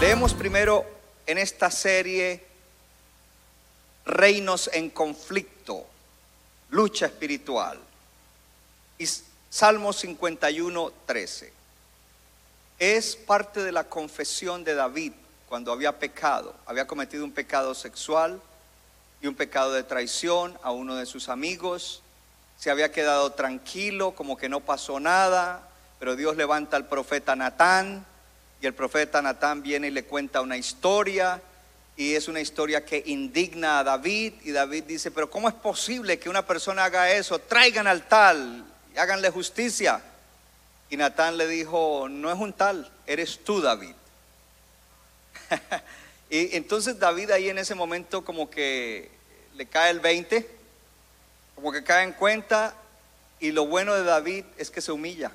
Leemos primero en esta serie Reinos en conflicto, lucha espiritual. Y Salmo 51, 13. Es parte de la confesión de David cuando había pecado. Había cometido un pecado sexual y un pecado de traición a uno de sus amigos. Se había quedado tranquilo, como que no pasó nada, pero Dios levanta al profeta Natán y el profeta Natán viene y le cuenta una historia y es una historia que indigna a David y David dice, pero ¿cómo es posible que una persona haga eso? Traigan al tal y háganle justicia. Y Natán le dijo, no es un tal, eres tú David. y entonces David ahí en ese momento como que le cae el 20, como que cae en cuenta y lo bueno de David es que se humilla.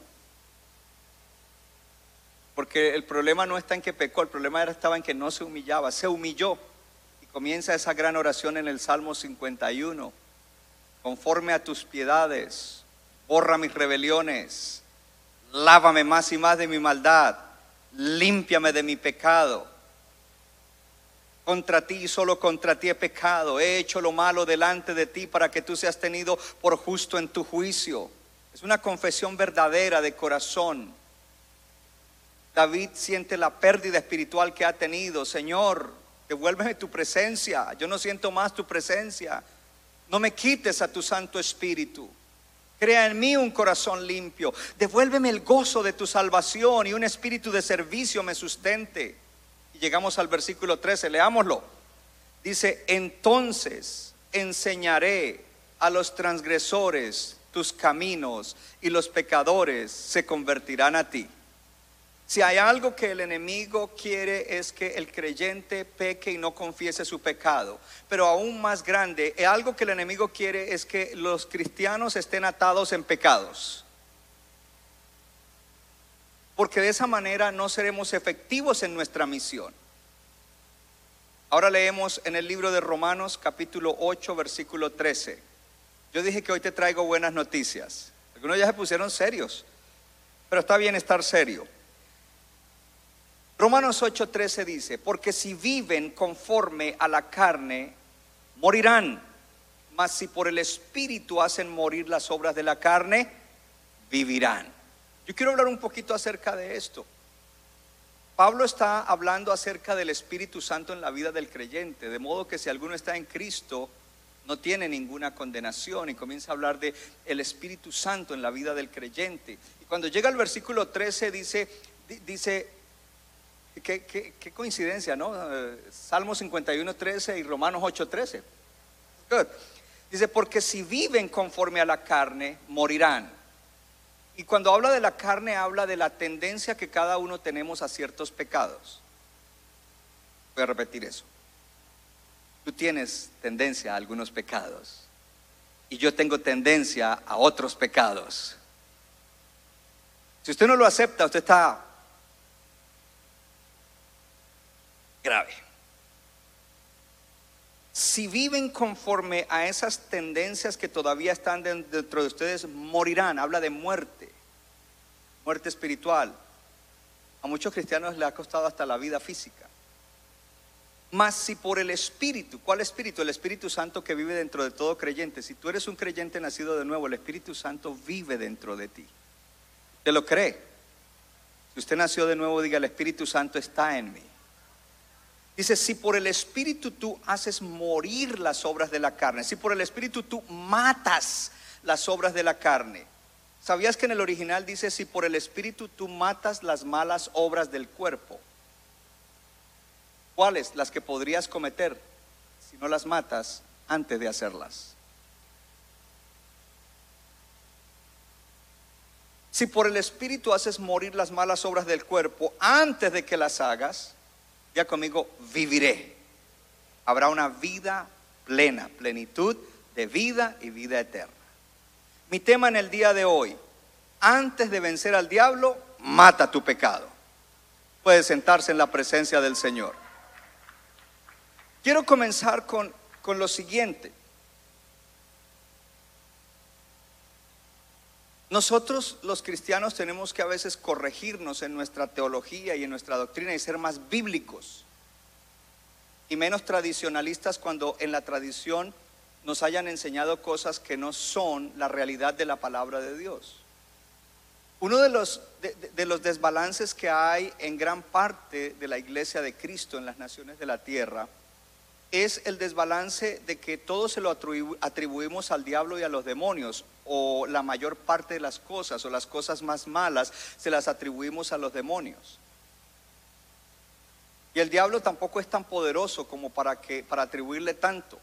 Porque el problema no está en que pecó, el problema estaba en que no se humillaba, se humilló. Y comienza esa gran oración en el Salmo 51. Conforme a tus piedades, borra mis rebeliones, lávame más y más de mi maldad, límpiame de mi pecado. Contra ti y solo contra ti he pecado, he hecho lo malo delante de ti para que tú seas tenido por justo en tu juicio. Es una confesión verdadera de corazón. David siente la pérdida espiritual que ha tenido. Señor, devuélveme tu presencia. Yo no siento más tu presencia. No me quites a tu Santo Espíritu. Crea en mí un corazón limpio. Devuélveme el gozo de tu salvación y un espíritu de servicio me sustente. Llegamos al versículo 13, leámoslo. Dice, entonces enseñaré a los transgresores tus caminos y los pecadores se convertirán a ti. Si hay algo que el enemigo quiere es que el creyente peque y no confiese su pecado. Pero aún más grande, algo que el enemigo quiere es que los cristianos estén atados en pecados. Porque de esa manera no seremos efectivos en nuestra misión. Ahora leemos en el libro de Romanos capítulo 8 versículo 13. Yo dije que hoy te traigo buenas noticias. Algunos ya se pusieron serios. Pero está bien estar serio. Romanos 8:13 dice, porque si viven conforme a la carne, morirán, mas si por el Espíritu hacen morir las obras de la carne, vivirán. Yo quiero hablar un poquito acerca de esto. Pablo está hablando acerca del Espíritu Santo en la vida del creyente, de modo que si alguno está en Cristo, no tiene ninguna condenación y comienza a hablar de el Espíritu Santo en la vida del creyente. Y cuando llega al versículo 13 dice dice Qué, coincidencia, ¿no? Salmo 51, 13 y Romanos 8, 13. Good. Dice, porque si viven conforme a la carne, morirán. Y cuando habla de la carne, habla de la tendencia que cada uno tenemos a ciertos pecados. Voy a repetir eso. Tú tienes tendencia a algunos pecados. Y yo tengo tendencia a otros pecados. Si usted no lo acepta, usted está grave. Si viven conforme a esas tendencias que todavía están dentro de ustedes, morirán. Habla de muerte, muerte espiritual. A muchos cristianos les ha costado hasta la vida física. Mas si por el Espíritu, ¿cuál Espíritu? El Espíritu Santo que vive dentro de todo creyente. Si tú eres un creyente nacido de nuevo, el Espíritu Santo vive dentro de ti. ¿Te lo cree? Si usted nació de nuevo, diga, el Espíritu Santo está en mí. Dice, si por el Espíritu tú haces morir las obras de la carne, si por el Espíritu tú matas las obras de la carne. ¿Sabías que en el original dice, si por el Espíritu tú matas las malas obras del cuerpo? ¿Cuáles? Las que podrías cometer si no las matas antes de hacerlas. Si por el Espíritu haces morir las malas obras del cuerpo antes de que las hagas, ya conmigo viviré. Habrá una vida plena, plenitud de vida y vida eterna. Mi tema en el día de hoy, antes de vencer al diablo, mata tu pecado. Puede sentarse en la presencia del Señor. Quiero comenzar con, con lo siguiente. Nosotros los cristianos tenemos que a veces corregirnos en nuestra teología y en nuestra doctrina y ser más bíblicos y menos tradicionalistas cuando en la tradición nos hayan enseñado cosas que no son la realidad de la palabra de Dios. Uno de los, de, los desbalances que hay en gran parte de la iglesia de Cristo en las naciones de la tierra es el desbalance de que todo se lo atribuimos al diablo y a los demonios, o la mayor parte de las cosas, o las cosas más malas, se las atribuimos a los demonios. Y el diablo tampoco es tan poderoso como para, que, para atribuirle tanto.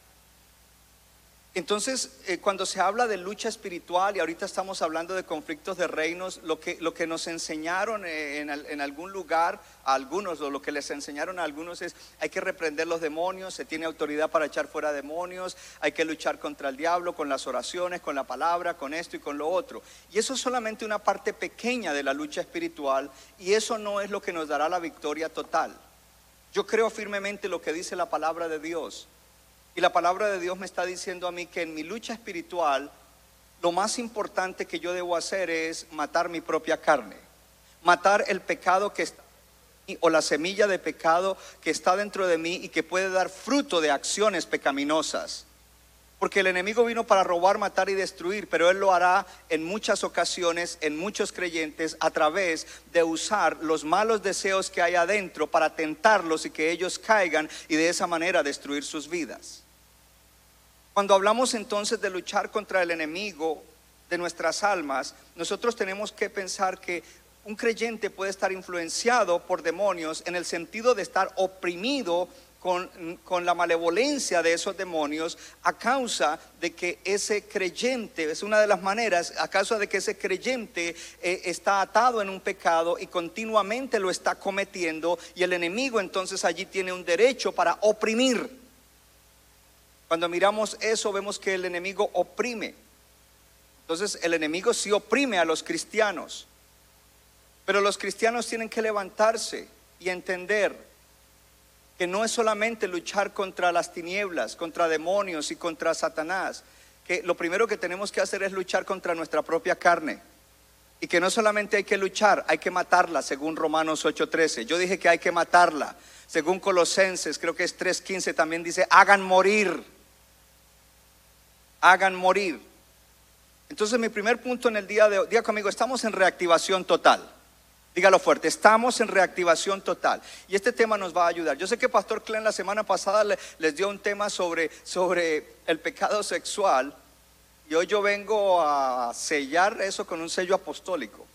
Entonces, eh, cuando se habla de lucha espiritual y ahorita estamos hablando de conflictos de reinos, lo que, lo que nos enseñaron eh, en, algún lugar a algunos, o lo que les enseñaron a algunos es, hay que reprender los demonios, se tiene autoridad para echar fuera demonios, hay que luchar contra el diablo con las oraciones, con la palabra, con esto y con lo otro. Y eso es solamente una parte pequeña de la lucha espiritual y eso no es lo que nos dará la victoria total. Yo creo firmemente lo que dice la palabra de Dios y la palabra de Dios me está diciendo a mí que en mi lucha espiritual, lo más importante que yo debo hacer es matar mi propia carne, matar el pecado que está o la semilla de pecado que está dentro de mí y que puede dar fruto de acciones pecaminosas. Porque el enemigo vino para robar, matar y destruir, pero él lo hará en muchas ocasiones, en muchos creyentes, a través de usar los malos deseos que hay adentro para tentarlos y que ellos caigan y de esa manera destruir sus vidas. Cuando hablamos entonces de luchar contra el enemigo de nuestras almas, nosotros tenemos que pensar que un creyente puede estar influenciado por demonios en el sentido de estar oprimido con, la malevolencia de esos demonios a causa de que ese creyente, es una de las maneras, a causa de que ese creyente eh, está atado en un pecado y continuamente lo está cometiendo y el enemigo entonces allí tiene un derecho para oprimir. Cuando miramos eso vemos que el enemigo oprime. Entonces el enemigo sí oprime a los cristianos. Pero los cristianos tienen que levantarse y entender que no es solamente luchar contra las tinieblas, contra demonios y contra Satanás, que lo primero que tenemos que hacer es luchar contra nuestra propia carne. Y que no solamente hay que luchar, hay que matarla, según Romanos 8:13. Yo dije que hay que matarla. Según Colosenses, creo que es 3:15, también dice, hagan morir hagan morir. Entonces mi primer punto en el día de hoy, diga conmigo, estamos en reactivación total. Dígalo fuerte, estamos en reactivación total. Y este tema nos va a ayudar. Yo sé que Pastor Clen la semana pasada les dio un tema sobre, sobre el pecado sexual. Y hoy yo vengo a sellar eso con un sello apostólico.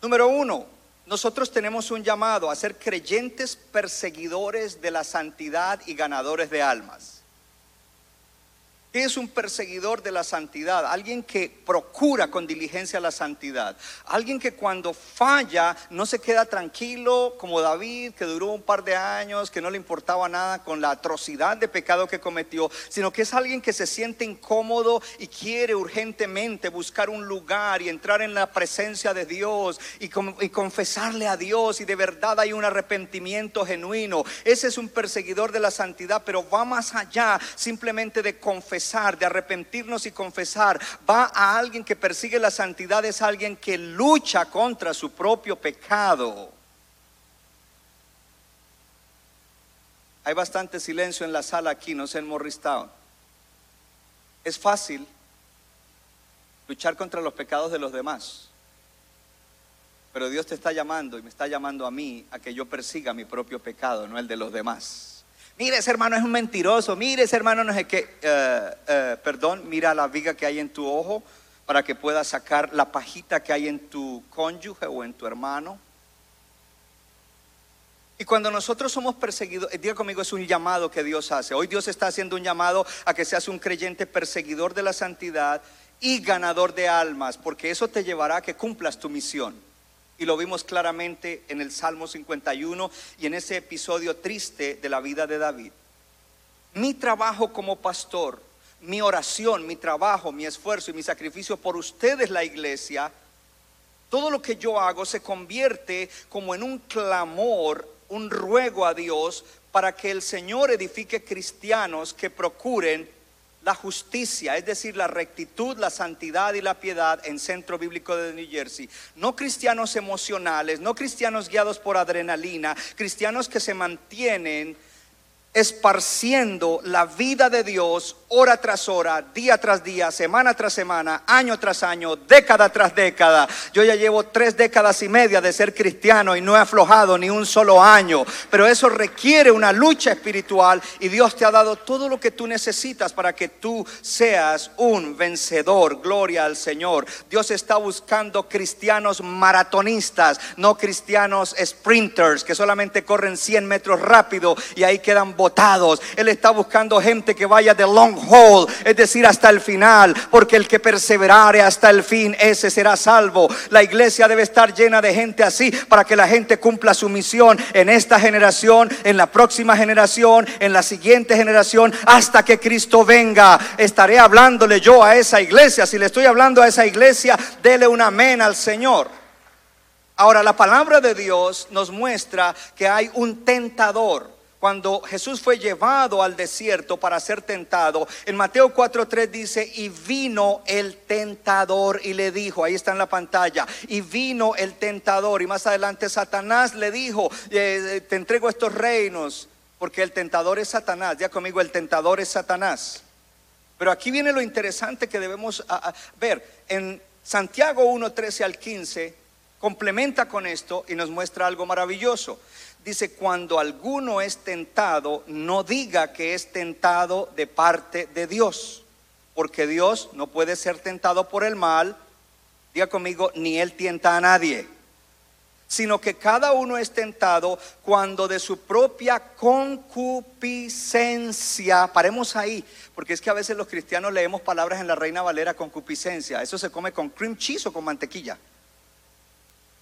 Número uno, nosotros tenemos un llamado a ser creyentes perseguidores de la santidad y ganadores de almas. ¿Qué es un perseguidor de la santidad? Alguien que procura con diligencia la santidad. Alguien que cuando falla no se queda tranquilo como David, que duró un par de años, que no le importaba nada con la atrocidad de pecado que cometió, sino que es alguien que se siente incómodo y quiere urgentemente buscar un lugar y entrar en la presencia de Dios y, y confesarle a Dios y de verdad hay un arrepentimiento genuino. Ese es un perseguidor de la santidad, pero va más allá simplemente de confesar de arrepentirnos y confesar, va a alguien que persigue la santidad, es alguien que lucha contra su propio pecado. Hay bastante silencio en la sala aquí, no sé en Morristown. Es fácil luchar contra los pecados de los demás. Pero Dios te está llamando y me está llamando a mí a que yo persiga mi propio pecado, no el de los demás. Mire, ese hermano es un mentiroso. Mire, ese hermano no es que, eh, eh, perdón, mira la viga que hay en tu ojo para que puedas sacar la pajita que hay en tu cónyuge o en tu hermano. Y cuando nosotros somos perseguidos, eh, diga conmigo, es un llamado que Dios hace. Hoy Dios está haciendo un llamado a que seas un creyente perseguidor de la santidad y ganador de almas, porque eso te llevará a que cumplas tu misión. Y lo vimos claramente en el Salmo 51 y en ese episodio triste de la vida de David. Mi trabajo como pastor, mi oración, mi trabajo, mi esfuerzo y mi sacrificio por ustedes, la iglesia, todo lo que yo hago se convierte como en un clamor, un ruego a Dios para que el Señor edifique cristianos que procuren la justicia, es decir, la rectitud, la santidad y la piedad en Centro Bíblico de New Jersey. No cristianos emocionales, no cristianos guiados por adrenalina, cristianos que se mantienen esparciendo la vida de Dios hora tras hora, día tras día, semana tras semana, año tras año, década tras década. Yo ya llevo tres décadas y media de ser cristiano y no he aflojado ni un solo año, pero eso requiere una lucha espiritual y Dios te ha dado todo lo que tú necesitas para que tú seas un vencedor. Gloria al Señor. Dios está buscando cristianos maratonistas, no cristianos sprinters que solamente corren 100 metros rápido y ahí quedan botados. Él está buscando gente que vaya de long es decir, hasta el final, porque el que perseverare hasta el fin, ese será salvo. La iglesia debe estar llena de gente así para que la gente cumpla su misión en esta generación, en la próxima generación, en la siguiente generación, hasta que Cristo venga. Estaré hablándole yo a esa iglesia. Si le estoy hablando a esa iglesia, dele un amén al Señor. Ahora, la palabra de Dios nos muestra que hay un tentador. Cuando Jesús fue llevado al desierto para ser tentado, en Mateo 4:3 dice, y vino el tentador y le dijo, ahí está en la pantalla, y vino el tentador, y más adelante Satanás le dijo, eh, te entrego estos reinos, porque el tentador es Satanás, ya conmigo, el tentador es Satanás. Pero aquí viene lo interesante que debemos ver. En Santiago 1, 13 al 15, complementa con esto y nos muestra algo maravilloso. Dice, cuando alguno es tentado, no diga que es tentado de parte de Dios, porque Dios no puede ser tentado por el mal, diga conmigo, ni él tienta a nadie sino que cada uno es tentado cuando de su propia concupiscencia, paremos ahí, porque es que a veces los cristianos leemos palabras en la Reina Valera concupiscencia, eso se come con cream cheese o con mantequilla.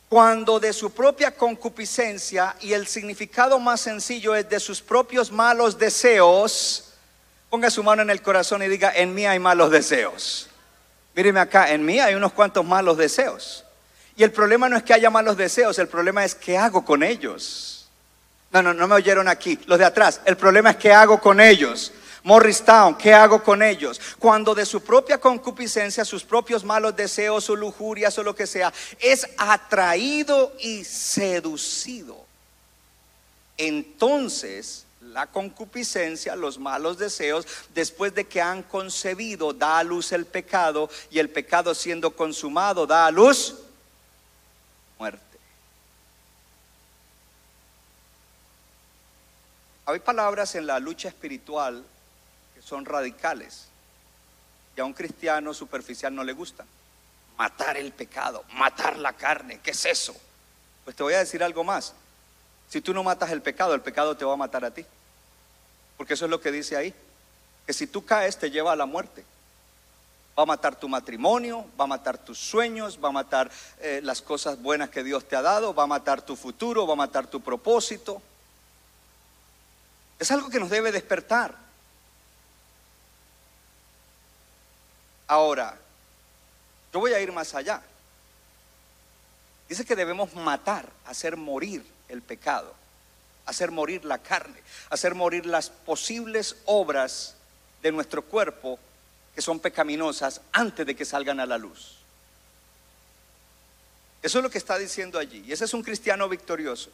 Cuando de su propia concupiscencia, y el significado más sencillo es de sus propios malos deseos, ponga su mano en el corazón y diga, en mí hay malos deseos. Míreme acá, en mí hay unos cuantos malos deseos. Y el problema no es que haya malos deseos, el problema es qué hago con ellos. No, no, no me oyeron aquí, los de atrás. El problema es qué hago con ellos. Morristown, ¿qué hago con ellos? Cuando de su propia concupiscencia, sus propios malos deseos o lujurias o lo que sea, es atraído y seducido. Entonces, la concupiscencia, los malos deseos, después de que han concebido, da a luz el pecado y el pecado siendo consumado, da a luz muerte. Hay palabras en la lucha espiritual son radicales y a un cristiano superficial no le gustan. Matar el pecado, matar la carne, ¿qué es eso? Pues te voy a decir algo más. Si tú no matas el pecado, el pecado te va a matar a ti. Porque eso es lo que dice ahí. Que si tú caes te lleva a la muerte. Va a matar tu matrimonio, va a matar tus sueños, va a matar eh, las cosas buenas que Dios te ha dado, va a matar tu futuro, va a matar tu propósito. Es algo que nos debe despertar. Ahora, yo voy a ir más allá. Dice que debemos matar, hacer morir el pecado, hacer morir la carne, hacer morir las posibles obras de nuestro cuerpo que son pecaminosas antes de que salgan a la luz. Eso es lo que está diciendo allí. Y ese es un cristiano victorioso.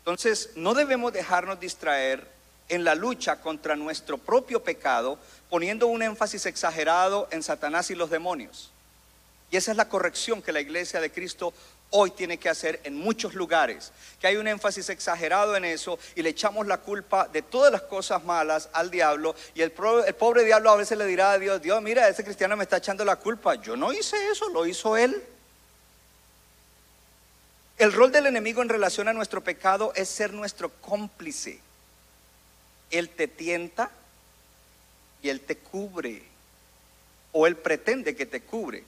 Entonces, no debemos dejarnos distraer en la lucha contra nuestro propio pecado, poniendo un énfasis exagerado en Satanás y los demonios. Y esa es la corrección que la iglesia de Cristo hoy tiene que hacer en muchos lugares, que hay un énfasis exagerado en eso y le echamos la culpa de todas las cosas malas al diablo y el, el pobre diablo a veces le dirá a Dios, Dios, mira, ese cristiano me está echando la culpa, yo no hice eso, lo hizo él. El rol del enemigo en relación a nuestro pecado es ser nuestro cómplice. Él te tienta y él te cubre. O él pretende que te cubre.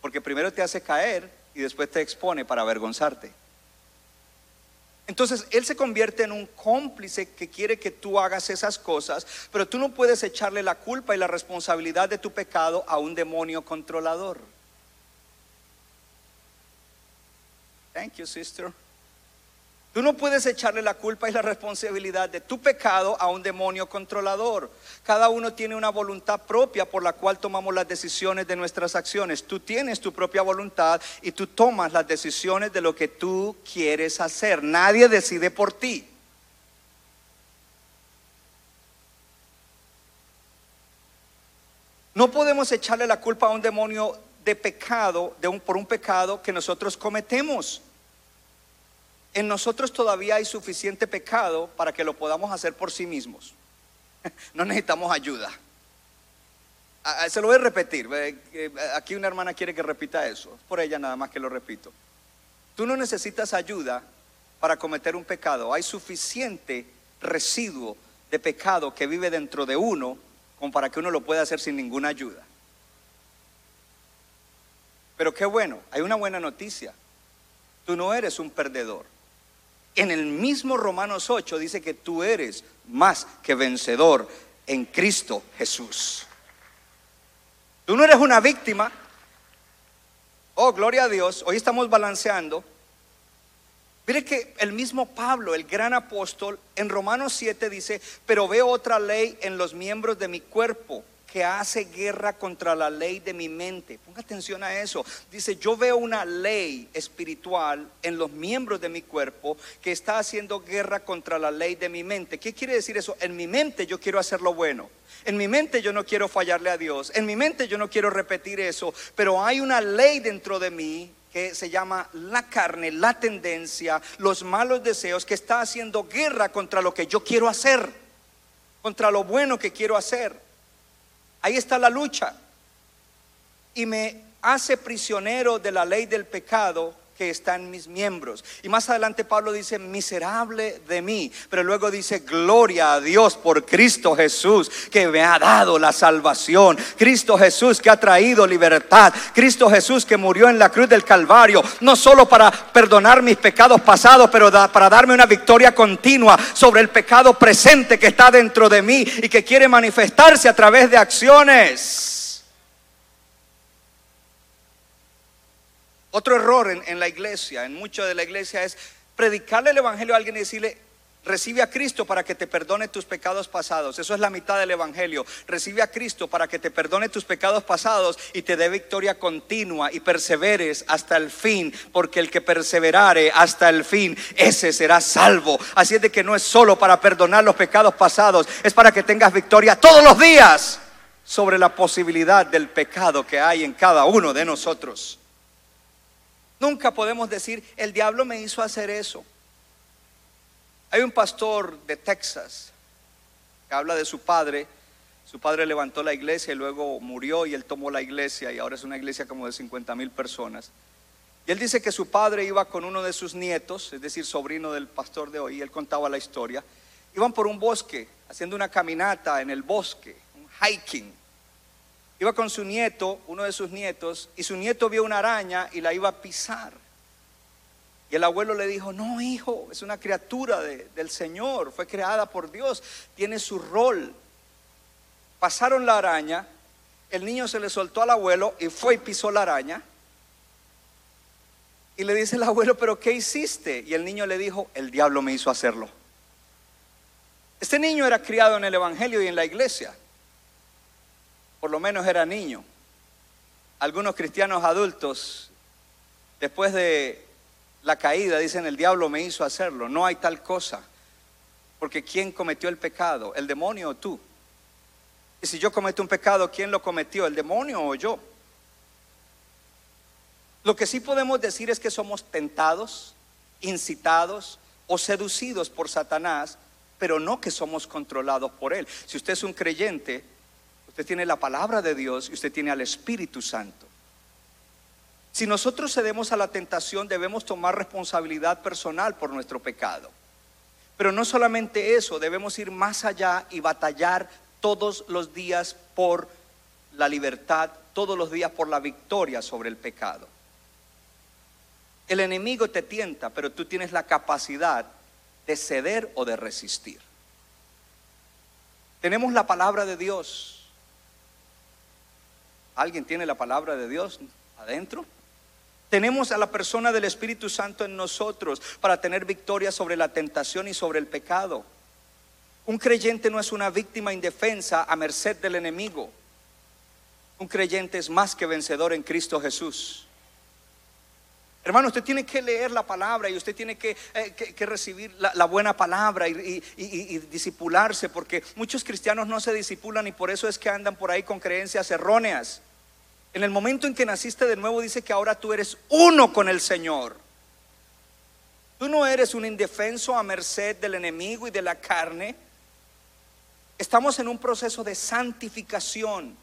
Porque primero te hace caer y después te expone para avergonzarte. Entonces Él se convierte en un cómplice que quiere que tú hagas esas cosas, pero tú no puedes echarle la culpa y la responsabilidad de tu pecado a un demonio controlador. Thank you, sister. Tú no puedes echarle la culpa y la responsabilidad de tu pecado a un demonio controlador. Cada uno tiene una voluntad propia por la cual tomamos las decisiones de nuestras acciones. Tú tienes tu propia voluntad y tú tomas las decisiones de lo que tú quieres hacer. Nadie decide por ti. No podemos echarle la culpa a un demonio de pecado, de un, por un pecado que nosotros cometemos en nosotros todavía hay suficiente pecado para que lo podamos hacer por sí mismos. No necesitamos ayuda. Se lo voy a repetir. Aquí una hermana quiere que repita eso. Por ella nada más que lo repito. Tú no necesitas ayuda para cometer un pecado. Hay suficiente residuo de pecado que vive dentro de uno como para que uno lo pueda hacer sin ninguna ayuda. Pero qué bueno, hay una buena noticia. Tú no eres un perdedor en el mismo Romanos 8 dice que tú eres más que vencedor en Cristo Jesús. Tú no eres una víctima. Oh, gloria a Dios. Hoy estamos balanceando. Mire que el mismo Pablo, el gran apóstol, en Romanos 7 dice, pero veo otra ley en los miembros de mi cuerpo que hace guerra contra la ley de mi mente. Ponga atención a eso. Dice, yo veo una ley espiritual en los miembros de mi cuerpo que está haciendo guerra contra la ley de mi mente. ¿Qué quiere decir eso? En mi mente yo quiero hacer lo bueno. En mi mente yo no quiero fallarle a Dios. En mi mente yo no quiero repetir eso. Pero hay una ley dentro de mí que se llama la carne, la tendencia, los malos deseos, que está haciendo guerra contra lo que yo quiero hacer, contra lo bueno que quiero hacer. Ahí está la lucha. Y me hace prisionero de la ley del pecado que está en mis miembros. Y más adelante Pablo dice, miserable de mí, pero luego dice, gloria a Dios por Cristo Jesús que me ha dado la salvación. Cristo Jesús que ha traído libertad. Cristo Jesús que murió en la cruz del Calvario, no solo para perdonar mis pecados pasados, pero para darme una victoria continua sobre el pecado presente que está dentro de mí y que quiere manifestarse a través de acciones. Otro error en, la iglesia, en mucho de la iglesia, es predicarle el Evangelio a alguien y decirle, Recibe a Cristo para que te perdone tus pecados pasados. Eso es la mitad del Evangelio. Recibe a Cristo para que te perdone tus pecados pasados y te dé victoria continua y perseveres hasta el fin. Porque el que perseverare hasta el fin, ese será salvo. Así es de que no es solo para perdonar los pecados pasados, es para que tengas victoria todos los días sobre la posibilidad del pecado que hay en cada uno de nosotros. Nunca podemos decir, el diablo me hizo hacer eso. Hay un pastor de Texas que habla de su padre. Su padre levantó la iglesia y luego murió y él tomó la iglesia y ahora es una iglesia como de 50 mil personas. Y él dice que su padre iba con uno de sus nietos, es decir, sobrino del pastor de hoy, él contaba la historia. Iban por un bosque, haciendo una caminata en el bosque, un hiking iba con su nieto, uno de sus nietos, y su nieto vio una araña y la iba a pisar. Y el abuelo le dijo, no hijo, es una criatura del Señor, fue creada por Dios, tiene su rol. Pasaron la araña, el niño se le soltó al abuelo y fue y pisó la araña. Y le dice el abuelo, pero ¿qué hiciste? Y el niño le dijo, el diablo me hizo hacerlo. Este niño era criado en el Evangelio y en la iglesia por lo menos era niño. Algunos cristianos adultos, después de la caída, dicen, el diablo me hizo hacerlo. No hay tal cosa. Porque ¿quién cometió el pecado? ¿El demonio o tú? Y si yo cometo un pecado, ¿quién lo cometió? ¿El demonio o yo? Lo que sí podemos decir es que somos tentados, incitados o seducidos por Satanás, pero no que somos controlados por él. Si usted es un creyente, Usted tiene la palabra de Dios y usted tiene al Espíritu Santo. Si nosotros cedemos a la tentación, debemos tomar responsabilidad personal por nuestro pecado. Pero no solamente eso, debemos ir más allá y batallar todos los días por la libertad, todos los días por la victoria sobre el pecado. El enemigo te tienta, pero tú tienes la capacidad de ceder o de resistir. Tenemos la palabra de Dios. ¿Alguien tiene la palabra de Dios adentro? Tenemos a la persona del Espíritu Santo en nosotros para tener victoria sobre la tentación y sobre el pecado. Un creyente no es una víctima indefensa a merced del enemigo. Un creyente es más que vencedor en Cristo Jesús. Hermano, usted tiene que leer la palabra y usted tiene que, eh, recibir la, buena palabra y, y, disipularse, porque muchos cristianos no se disipulan y por eso es que andan por ahí con creencias erróneas. En el momento en que naciste de nuevo dice que ahora tú eres uno con el Señor. Tú no eres un indefenso a merced del enemigo y de la carne. Estamos en un proceso de santificación.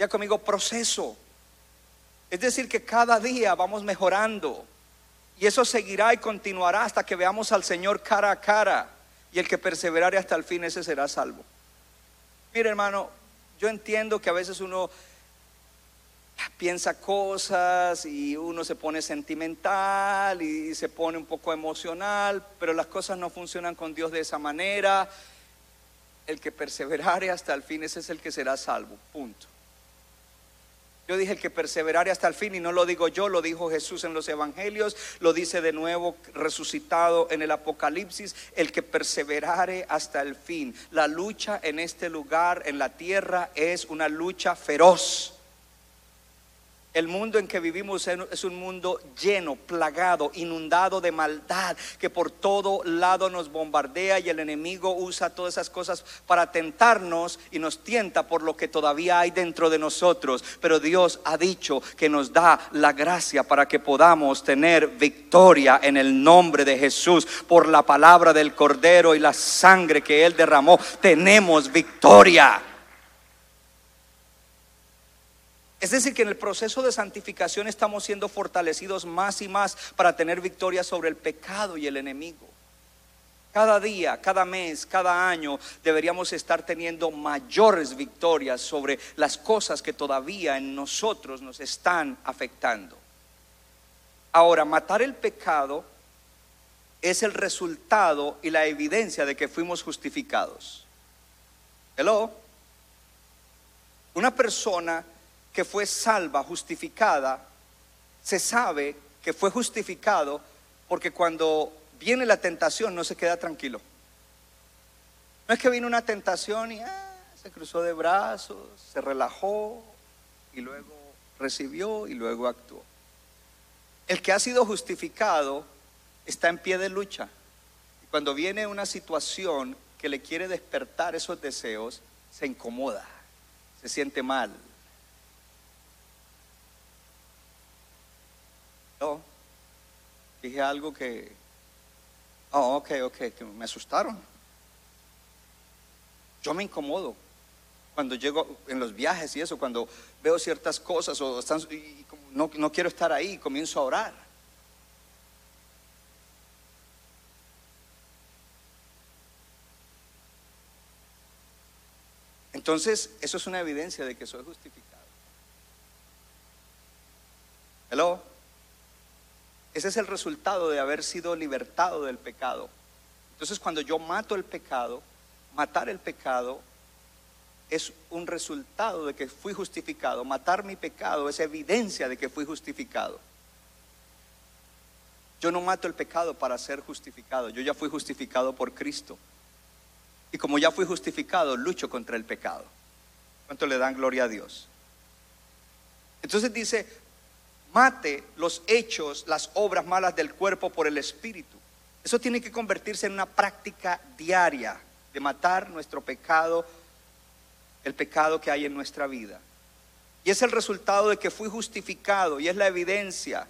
Ya conmigo, proceso. Es decir, que cada día vamos mejorando. Y eso seguirá y continuará hasta que veamos al Señor cara a cara. Y el que perseverare hasta el fin, ese será salvo. Mire, hermano, yo entiendo que a veces uno piensa cosas y uno se pone sentimental y se pone un poco emocional, pero las cosas no funcionan con Dios de esa manera. El que perseverare hasta el fin, ese es el que será salvo. Punto. Yo dije el que perseverare hasta el fin y no lo digo yo, lo dijo Jesús en los evangelios, lo dice de nuevo resucitado en el Apocalipsis, el que perseverare hasta el fin. La lucha en este lugar, en la tierra, es una lucha feroz. El mundo en que vivimos es un mundo lleno, plagado, inundado de maldad, que por todo lado nos bombardea y el enemigo usa todas esas cosas para tentarnos y nos tienta por lo que todavía hay dentro de nosotros. Pero Dios ha dicho que nos da la gracia para que podamos tener victoria en el nombre de Jesús por la palabra del Cordero y la sangre que Él derramó. Tenemos victoria. Es decir, que en el proceso de santificación estamos siendo fortalecidos más y más para tener victoria sobre el pecado y el enemigo. Cada día, cada mes, cada año deberíamos estar teniendo mayores victorias sobre las cosas que todavía en nosotros nos están afectando. Ahora, matar el pecado es el resultado y la evidencia de que fuimos justificados. Hello. Una persona que fue salva, justificada, se sabe que fue justificado porque cuando viene la tentación no se queda tranquilo. No es que vino una tentación y ah, se cruzó de brazos, se relajó y luego recibió y luego actuó. El que ha sido justificado está en pie de lucha. Y cuando viene una situación que le quiere despertar esos deseos, se incomoda, se siente mal, No, dije algo que, oh, ok, ok, que me asustaron. Yo me incomodo cuando llego en los viajes y eso, cuando veo ciertas cosas o y no, no quiero estar ahí, comienzo a orar. Entonces, eso es una evidencia de que soy justificado. Hello. Ese es el resultado de haber sido libertado del pecado. Entonces cuando yo mato el pecado, matar el pecado es un resultado de que fui justificado. Matar mi pecado es evidencia de que fui justificado. Yo no mato el pecado para ser justificado. Yo ya fui justificado por Cristo. Y como ya fui justificado, lucho contra el pecado. ¿Cuánto le dan gloria a Dios? Entonces dice, mate los hechos, las obras malas del cuerpo por el espíritu. Eso tiene que convertirse en una práctica diaria de matar nuestro pecado, el pecado que hay en nuestra vida. Y es el resultado de que fui justificado y es la evidencia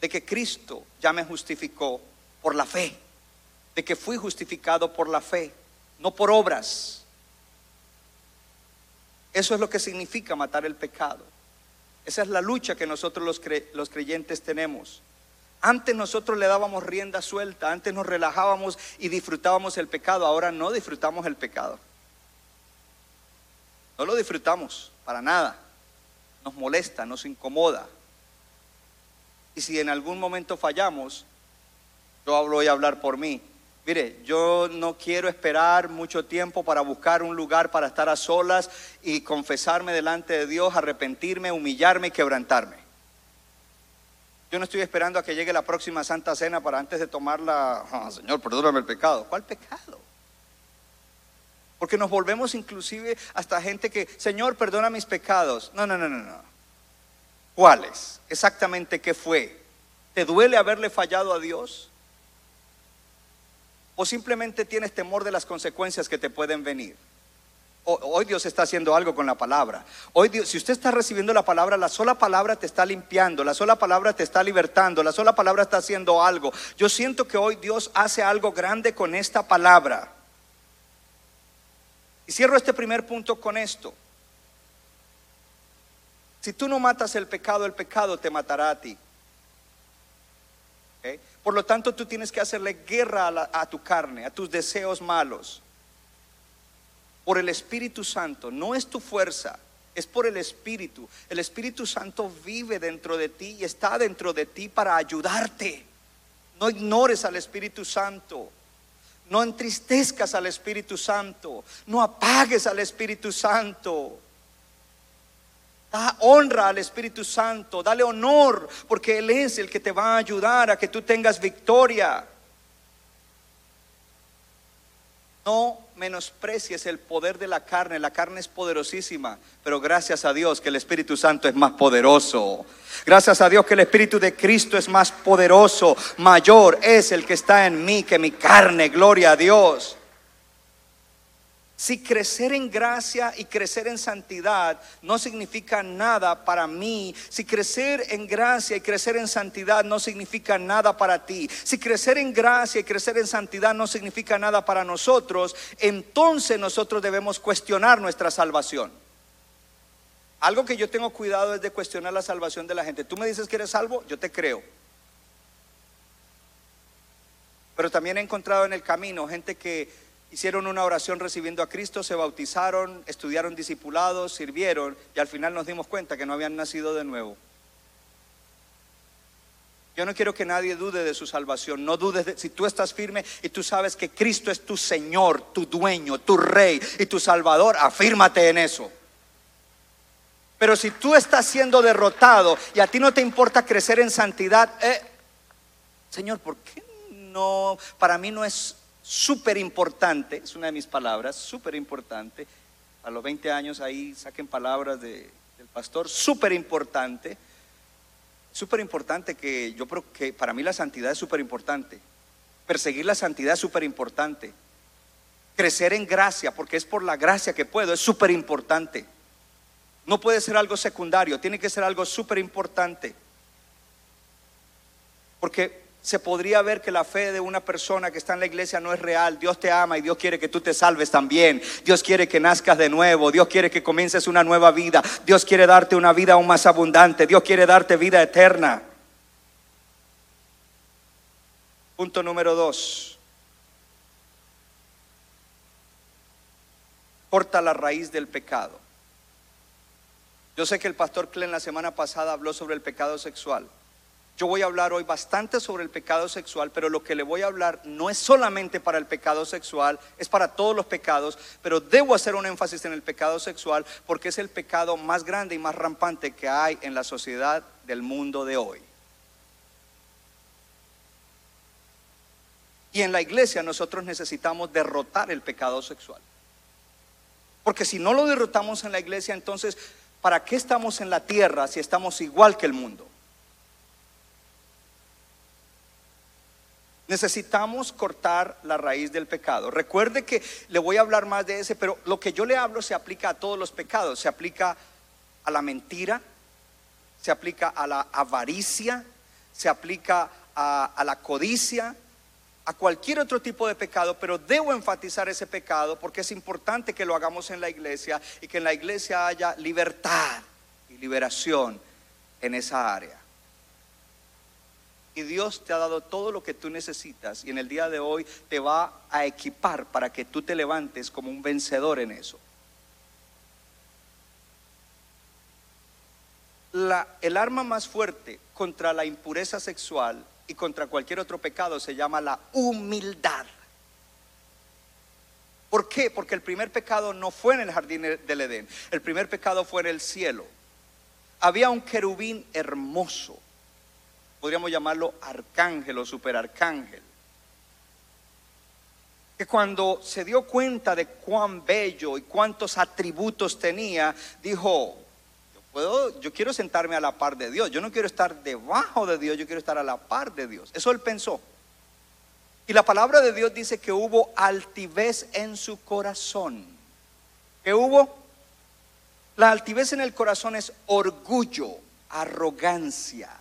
de que Cristo ya me justificó por la fe, de que fui justificado por la fe, no por obras. Eso es lo que significa matar el pecado. Esa es la lucha que nosotros los, cre- los creyentes tenemos. Antes nosotros le dábamos rienda suelta, antes nos relajábamos y disfrutábamos el pecado, ahora no disfrutamos el pecado. No lo disfrutamos para nada. Nos molesta, nos incomoda. Y si en algún momento fallamos, yo hablo voy a hablar por mí. Mire, yo no quiero esperar mucho tiempo para buscar un lugar para estar a solas y confesarme delante de Dios, arrepentirme, humillarme y quebrantarme. Yo no estoy esperando a que llegue la próxima Santa Cena para antes de tomarla, "Ah, Señor, perdóname el pecado. ¿Cuál pecado? Porque nos volvemos inclusive hasta gente que, Señor, perdona mis pecados. No, no, no, no, no. ¿Cuáles? Exactamente qué fue. ¿Te duele haberle fallado a Dios? ¿O simplemente tienes temor de las consecuencias que te pueden venir? Hoy Dios está haciendo algo con la palabra. Hoy si usted está recibiendo la palabra, la sola palabra te está limpiando, la sola palabra te está libertando, la sola palabra está haciendo algo. Yo siento que hoy Dios hace algo grande con esta palabra. Y cierro este primer punto con esto. Si tú no matas el pecado, el pecado te matará a ti. ¿Ok? Por lo tanto, tú tienes que hacerle guerra a, tu carne, a tus deseos malos. Por el Espíritu Santo. No es tu fuerza, es por el Espíritu. El Espíritu Santo vive dentro de ti y está dentro de ti para ayudarte. No ignores al Espíritu Santo. No entristezcas al Espíritu Santo. No apagues al Espíritu Santo. Da honra al Espíritu Santo, dale honor, porque Él es el que te va a ayudar a que tú tengas victoria. No menosprecies el poder de la carne, la carne es poderosísima, pero gracias a Dios que el Espíritu Santo es más poderoso. Gracias a Dios que el Espíritu de Cristo es más poderoso, mayor es el que está en mí que mi carne, gloria a Dios. Si crecer en gracia y crecer en santidad no significa nada para mí, si crecer en gracia y crecer en santidad no significa nada para ti, si crecer en gracia y crecer en santidad no significa nada para nosotros, entonces nosotros debemos cuestionar nuestra salvación. Algo que yo tengo cuidado es de cuestionar la salvación de la gente. Tú me dices que eres salvo, yo te creo. Pero también he encontrado en el camino gente que hicieron una oración recibiendo a Cristo, se bautizaron, estudiaron discipulados, sirvieron y al final nos dimos cuenta que no habían nacido de nuevo. Yo no quiero que nadie dude de su salvación, no dudes de, si tú estás firme y tú sabes que Cristo es tu Señor, tu dueño, tu Rey y tu Salvador, afírmate en eso. Pero si tú estás siendo derrotado y a ti no te importa crecer en santidad, eh, Señor, ¿por qué no? Para mí no es súper importante, es una de mis palabras, súper importante. A los 20 años ahí saquen palabras de- del pastor, súper importante. Súper importante que yo creo que para mí la santidad es súper importante. Perseguir la santidad es súper importante. Crecer en gracia, porque es por la gracia que puedo, es súper importante. No puede ser algo secundario, tiene que ser algo súper importante. Porque se podría ver que la fe de una persona que está en la iglesia no es real. Dios te ama y Dios quiere que tú te salves también. Dios quiere que nazcas de nuevo. Dios quiere que comiences una nueva vida. Dios quiere darte una vida aún más abundante. Dios quiere darte vida eterna. Punto número dos. Corta la raíz del pecado. Yo sé que el pastor Clen la semana pasada habló sobre el pecado sexual. Yo voy a hablar hoy bastante sobre el pecado sexual, pero lo que le voy a hablar no es solamente para el pecado sexual, es para todos los pecados, pero debo hacer un énfasis en el pecado sexual porque es el pecado más grande y más rampante que hay en la sociedad del mundo de hoy. Y en la iglesia nosotros necesitamos derrotar el pecado sexual. Porque si no lo derrotamos en la iglesia, entonces, ¿para qué estamos en la tierra si estamos igual que el mundo? Necesitamos cortar la raíz del pecado. Recuerde que le voy a hablar más de ese, pero lo que yo le hablo se aplica a todos los pecados. Se aplica a la mentira, se aplica a la avaricia, se aplica a, la codicia, a cualquier otro tipo de pecado, pero debo enfatizar ese pecado porque es importante que lo hagamos en la iglesia y que en la iglesia haya libertad y liberación en esa área. Y Dios te ha dado todo lo que tú necesitas y en el día de hoy te va a equipar para que tú te levantes como un vencedor en eso. El arma más fuerte contra la impureza sexual y contra cualquier otro pecado se llama la humildad. ¿Por qué? Porque el primer pecado no fue en el jardín del Edén, el primer pecado fue en el cielo. Había un querubín hermoso, podríamos llamarlo arcángel o superarcángel, que cuando se dio cuenta de cuán bello y cuántos atributos tenía, dijo, yo, puedo, yo quiero sentarme a la par de Dios, yo no quiero estar debajo de Dios, yo quiero estar a la par de Dios. Eso él pensó. Y la palabra de Dios dice que hubo altivez en su corazón. ¿Qué hubo? La altivez en el corazón es orgullo, arrogancia.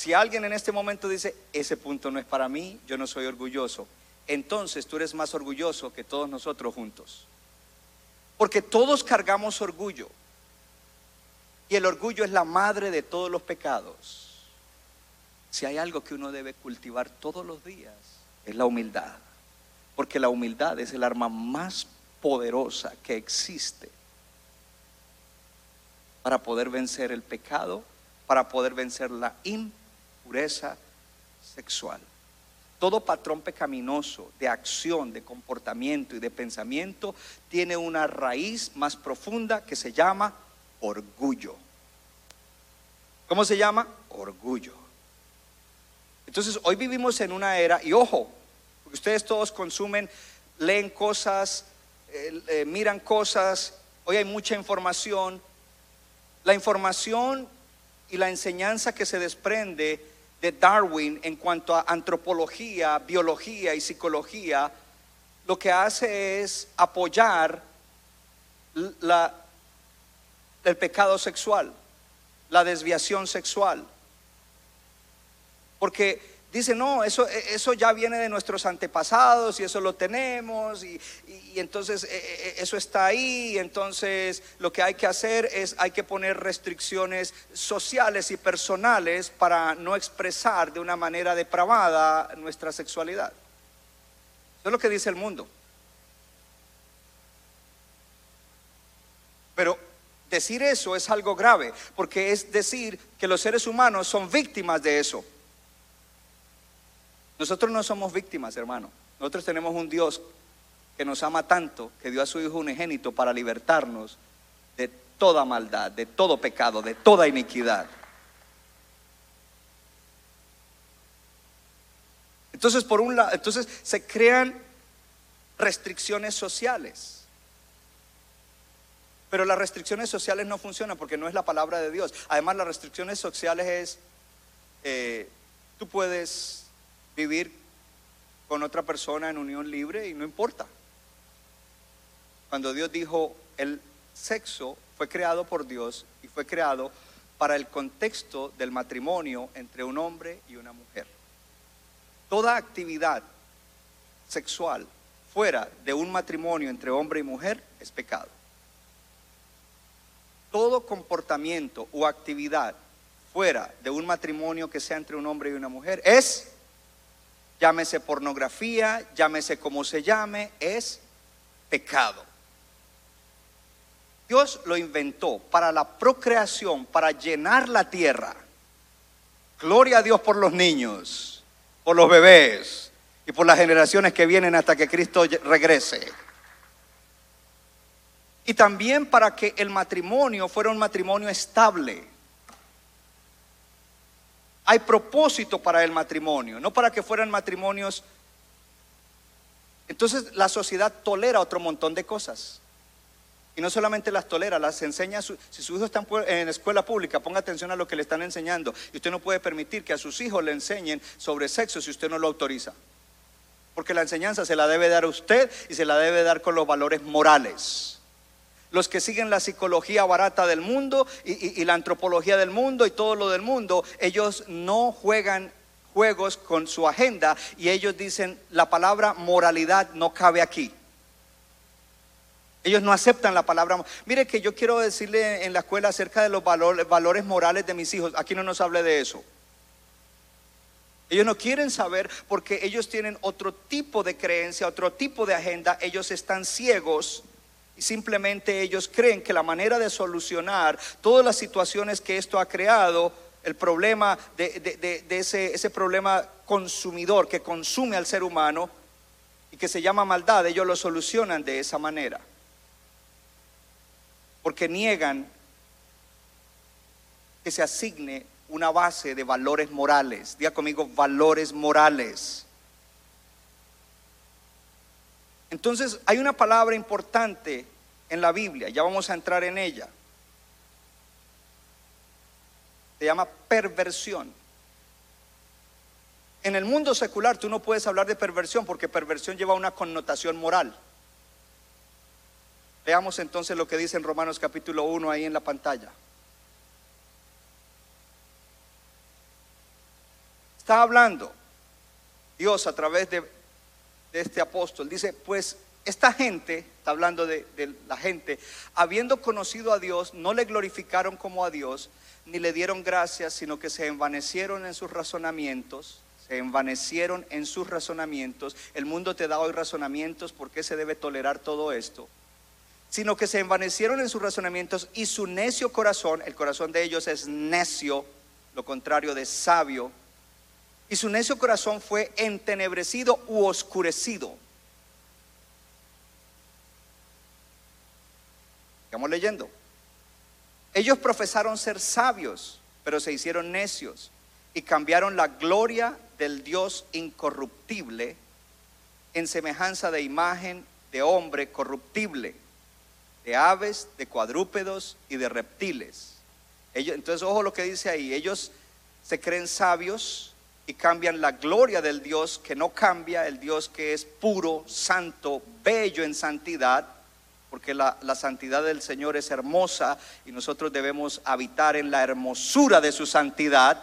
Si alguien en este momento dice, ese punto no es para mí, yo no soy orgulloso, entonces tú eres más orgulloso que todos nosotros juntos. Porque todos cargamos orgullo. Y el orgullo es la madre de todos los pecados. Si hay algo que uno debe cultivar todos los días, es la humildad. Porque la humildad es el arma más poderosa que existe para poder vencer el pecado, para poder vencer la impureza sexual. Todo patrón pecaminoso de acción, de comportamiento y de pensamiento tiene una raíz más profunda que se llama orgullo. ¿Cómo se llama? Orgullo. Entonces, hoy vivimos en una era, y ojo, porque ustedes todos consumen, leen cosas, eh, miran cosas, hoy hay mucha información. La información y la enseñanza que se desprende de Darwin en cuanto a antropología, biología y psicología, lo que hace es apoyar el pecado sexual, la desviación sexual. Porque dice, no, eso, eso ya viene de nuestros antepasados y eso lo tenemos y, entonces e, e, e, eso está ahí. entonces lo que hay que hacer es, hay que poner restricciones sociales y personales para no expresar de una manera depravada nuestra sexualidad. Eso es lo que dice el mundo. Pero decir eso es algo grave, porque es decir que los seres humanos son víctimas de eso. Nosotros no somos víctimas, hermano. Nosotros tenemos un Dios que nos ama tanto, que dio a su Hijo unigénito para libertarnos de toda maldad, de todo pecado, de toda iniquidad. Entonces, por un lado, entonces se crean restricciones sociales. Pero las restricciones sociales no funcionan porque no es la palabra de Dios. Además, las restricciones sociales es, eh, tú puedes vivir con otra persona en unión libre y no importa. Cuando Dios dijo el sexo fue creado por Dios y fue creado para el contexto del matrimonio entre un hombre y una mujer. Toda actividad sexual fuera de un matrimonio entre hombre y mujer es pecado. Todo comportamiento o actividad fuera de un matrimonio que sea entre un hombre y una mujer es llámese pornografía, llámese como se llame, es pecado. Dios lo inventó para la procreación, para llenar la tierra. Gloria a Dios por los niños, por los bebés y por las generaciones que vienen hasta que Cristo regrese. Y también para que el matrimonio fuera un matrimonio estable hay propósito para el matrimonio, no para que fueran matrimonios. Entonces la sociedad tolera otro montón de cosas. Y no solamente las tolera, las enseña. si su hijo está en escuela pública, ponga atención a lo que le están enseñando. Y usted no puede permitir que a sus hijos le enseñen sobre sexo si usted no lo autoriza. Porque la enseñanza se la debe dar a usted y se la debe dar con los valores morales los que siguen la psicología barata del mundo y, la antropología del mundo y todo lo del mundo, ellos no juegan juegos con su agenda y ellos dicen la palabra moralidad no cabe aquí. Ellos no aceptan la palabra. Mire que yo quiero decirle en la escuela acerca de los valores, valores morales de mis hijos. Aquí no nos hable de eso. Ellos no quieren saber porque ellos tienen otro tipo de creencia, otro tipo de agenda. Ellos están ciegos simplemente ellos creen que la manera de solucionar todas las situaciones que esto ha creado, el problema de, ese, ese problema consumidor que consume al ser humano y que se llama maldad, ellos lo solucionan de esa manera porque niegan que se asigne una base de valores morales. Diga conmigo, valores morales. Entonces, hay una palabra importante en la Biblia, ya vamos a entrar en ella. Se llama perversión. En el mundo secular tú no puedes hablar de perversión porque perversión lleva una connotación moral. Veamos entonces lo que dice en Romanos capítulo 1 ahí en la pantalla. Está hablando Dios a través de, este apóstol. Dice, pues esta gente, está hablando de, de, la gente, habiendo conocido a Dios, no le glorificaron como a Dios, ni le dieron gracias, sino que se envanecieron en sus razonamientos, se envanecieron en sus razonamientos. El mundo te da hoy razonamientos, ¿por qué se debe tolerar todo esto? sino que se envanecieron en sus razonamientos y su necio corazón, el corazón de ellos es necio, lo contrario de sabio, y su necio corazón fue entenebrecido u oscurecido. Estamos leyendo. Ellos profesaron ser sabios, pero se hicieron necios y cambiaron la gloria del Dios incorruptible en semejanza de imagen de hombre corruptible de aves, de cuadrúpedos y de reptiles. Entonces, ojo lo que dice ahí, ellos se creen sabios y cambian la gloria del Dios que no cambia, el Dios que es puro, santo, bello en santidad, porque la, la, santidad del Señor es hermosa y nosotros debemos habitar en la hermosura de su santidad.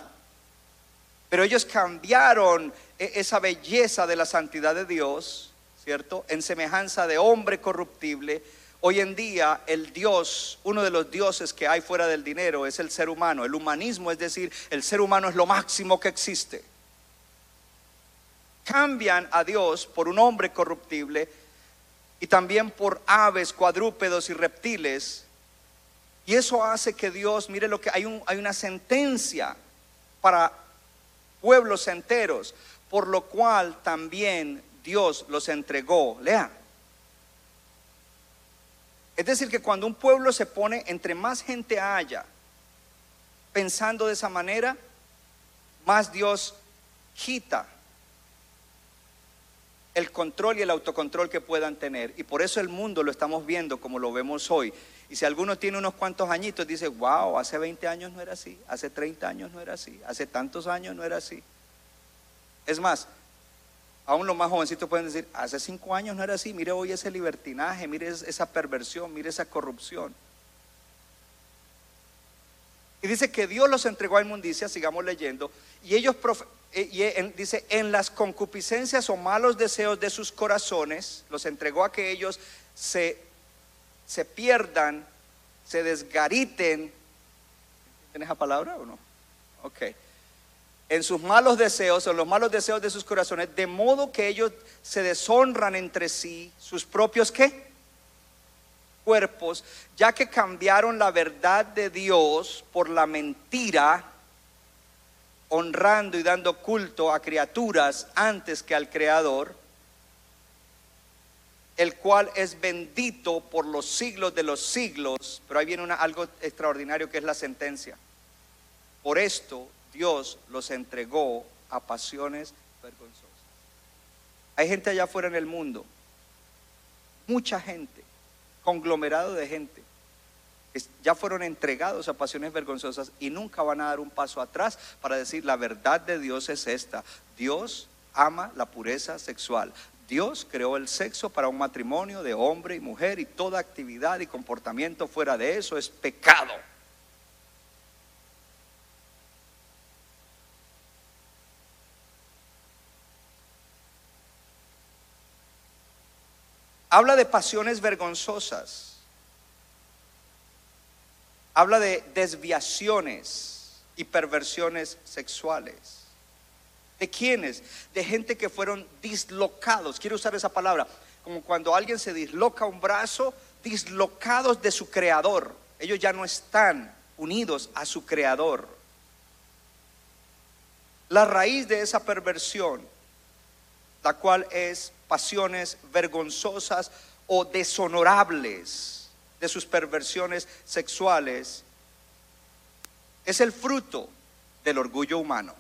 Pero ellos cambiaron e, esa belleza de la santidad de Dios, ¿cierto? En semejanza de hombre corruptible Hoy en día el Dios, uno de los dioses que hay fuera del dinero es el ser humano. El humanismo es decir, el ser humano es lo máximo que existe. Cambian a Dios por un hombre corruptible y también por aves, cuadrúpedos y reptiles. Y eso hace que Dios, mire lo que hay, un, hay una sentencia para pueblos enteros, por lo cual también Dios los entregó. Lea es decir, que cuando un pueblo se pone, entre más gente haya pensando de esa manera, más Dios quita el control y el autocontrol que puedan tener. Y por eso el mundo lo estamos viendo como lo vemos hoy. Y si alguno tiene unos cuantos añitos, dice, wow, hace 20 años no era así, hace 30 años no era así, hace tantos años no era así. Es más, Aún los más jovencitos pueden decir, hace cinco años no era así, mire hoy ese libertinaje, mire esa perversión, mire esa corrupción. Y dice que Dios los entregó a inmundicia, sigamos leyendo, y ellos, eh, y dice, en las concupiscencias o malos deseos de sus corazones, los entregó a que ellos se, se pierdan, se desgariten. ¿Tienes esa palabra o no? Ok en sus malos deseos, en los malos deseos de sus corazones, de modo que ellos se deshonran entre sí, sus propios qué? Cuerpos, ya que cambiaron la verdad de Dios por la mentira, honrando y dando culto a criaturas antes que al Creador, el cual es bendito por los siglos de los siglos. Pero ahí viene algo extraordinario que es la sentencia. Por esto Dios los entregó a pasiones vergonzosas. Hay gente allá afuera en el mundo, mucha gente, conglomerado de gente, ya fueron entregados a pasiones vergonzosas y nunca van a dar un paso atrás para decir la verdad de Dios es esta. Dios ama la pureza sexual. Dios creó el sexo para un matrimonio de hombre y mujer y toda actividad y comportamiento fuera de eso es pecado. Habla de pasiones vergonzosas. Habla de desviaciones y perversiones sexuales. ¿De quiénes? De gente que fueron dislocados. Quiero usar esa palabra. Como cuando alguien se disloca un brazo, dislocados de su creador. Ellos ya no están unidos a su creador. La raíz de esa perversión, la cual es pasiones vergonzosas o deshonorables de sus perversiones sexuales, es el fruto del orgullo humano.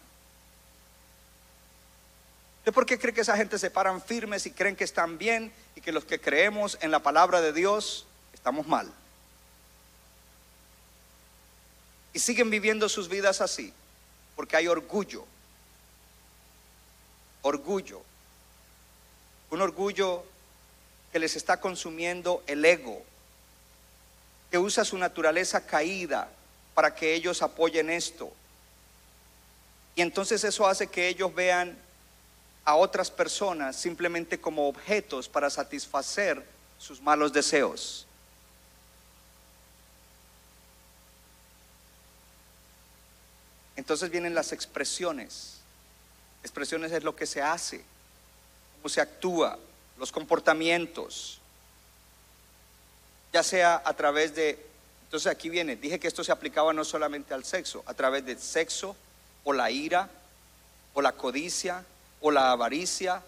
¿De por qué cree que esa gente se paran firmes y creen que están bien y que los que creemos en la palabra de Dios estamos mal? Y siguen viviendo sus vidas así, porque hay orgullo. Orgullo. Un orgullo que les está consumiendo el ego, que usa su naturaleza caída para que ellos apoyen esto. Y entonces eso hace que ellos vean a otras personas simplemente como objetos para satisfacer sus malos deseos. Entonces vienen las expresiones. Expresiones es lo que se hace, cómo se actúa, los comportamientos, ya sea a través de, entonces aquí viene, dije que esto se aplicaba no solamente al sexo, a través del sexo o la ira o la codicia o la avaricia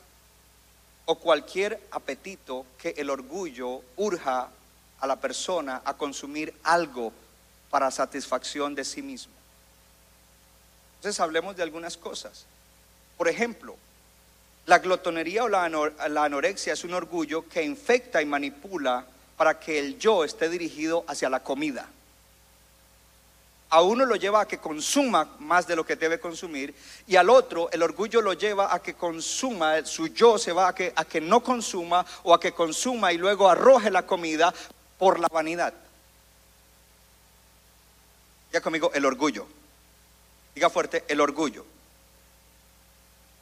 o cualquier apetito que el orgullo urja a la persona a consumir algo para satisfacción de sí mismo. Entonces hablemos de algunas cosas. Por ejemplo, la glotonería o la, anorexia es un orgullo que infecta y manipula para que el yo esté dirigido hacia la comida a uno lo lleva a que consuma más de lo que debe consumir y al otro el orgullo lo lleva a que consuma, su yo se va a que, a que no consuma o a que consuma y luego arroje la comida por la vanidad. Ya conmigo, el orgullo. Diga fuerte, el orgullo.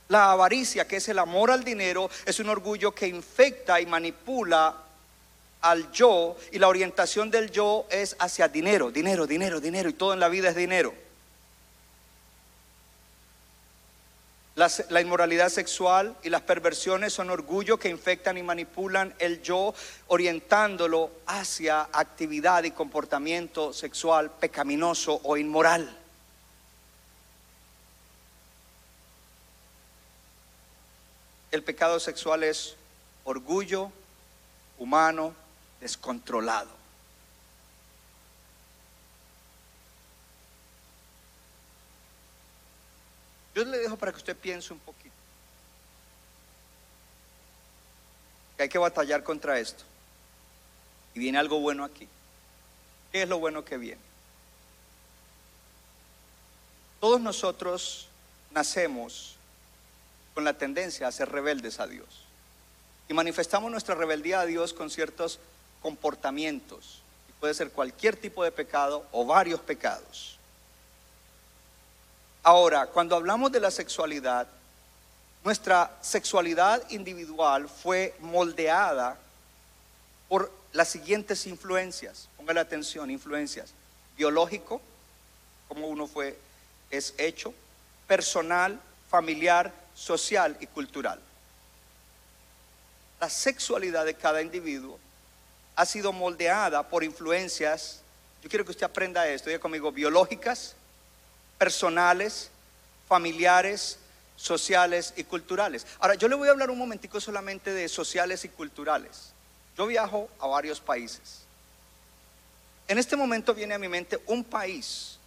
La avaricia, que es el amor al dinero, es un orgullo que infecta y manipula al yo y la orientación del yo es hacia dinero, dinero, dinero, dinero y todo en la vida es dinero. la inmoralidad sexual y las perversiones son orgullo que infectan y manipulan el yo, orientándolo hacia actividad y comportamiento sexual pecaminoso o inmoral. El pecado sexual es orgullo humano, descontrolado. Yo le dejo para que usted piense un poquito. Que hay que batallar contra esto. Y viene algo bueno aquí. ¿Qué es lo bueno que viene? Todos nosotros nacemos con la tendencia a ser rebeldes a Dios. Y manifestamos nuestra rebeldía a Dios con ciertos comportamientos. puede ser cualquier tipo de pecado o varios pecados. Ahora, cuando hablamos de la sexualidad, nuestra sexualidad individual fue moldeada por las siguientes influencias. Póngale atención, influencias. Biológico, como uno fue, es hecho, personal, familiar, social y cultural. La sexualidad de cada individuo ha sido moldeada por influencias, yo quiero que usted aprenda esto, diga conmigo, biológicas, personales, familiares, sociales y culturales. Ahora, yo le voy a hablar un momentico solamente de sociales y culturales. Yo viajo a varios países. En este momento viene a mi mente un país,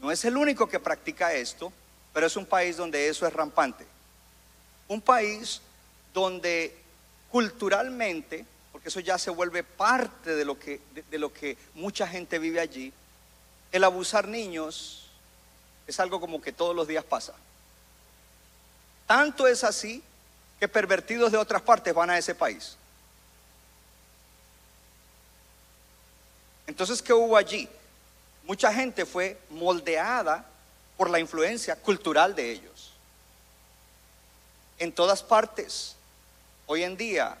no es el único que practica esto, pero es un país donde eso es rampante. Un país donde culturalmente porque eso ya se vuelve parte de lo que, de, lo que mucha gente vive allí, el abusar niños es algo como que todos los días pasa. Tanto es así que pervertidos de otras partes van a ese país. Entonces, ¿qué hubo allí? Mucha gente fue moldeada por la influencia cultural de ellos. En todas partes, hoy en día,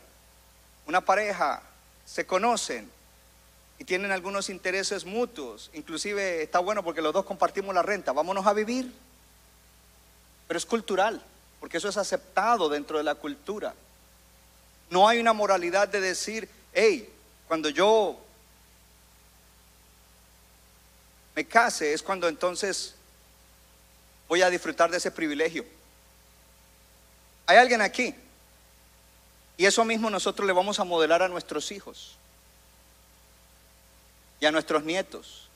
una pareja se conocen y tienen algunos intereses mutuos, inclusive está bueno porque los dos compartimos la renta, vámonos a vivir. Pero es cultural, porque eso es aceptado dentro de la cultura. No hay una moralidad de decir, hey, cuando yo me case es cuando entonces voy a disfrutar de ese privilegio. ¿Hay alguien aquí? Y eso mismo nosotros le vamos a modelar a nuestros hijos y a nuestros nietos.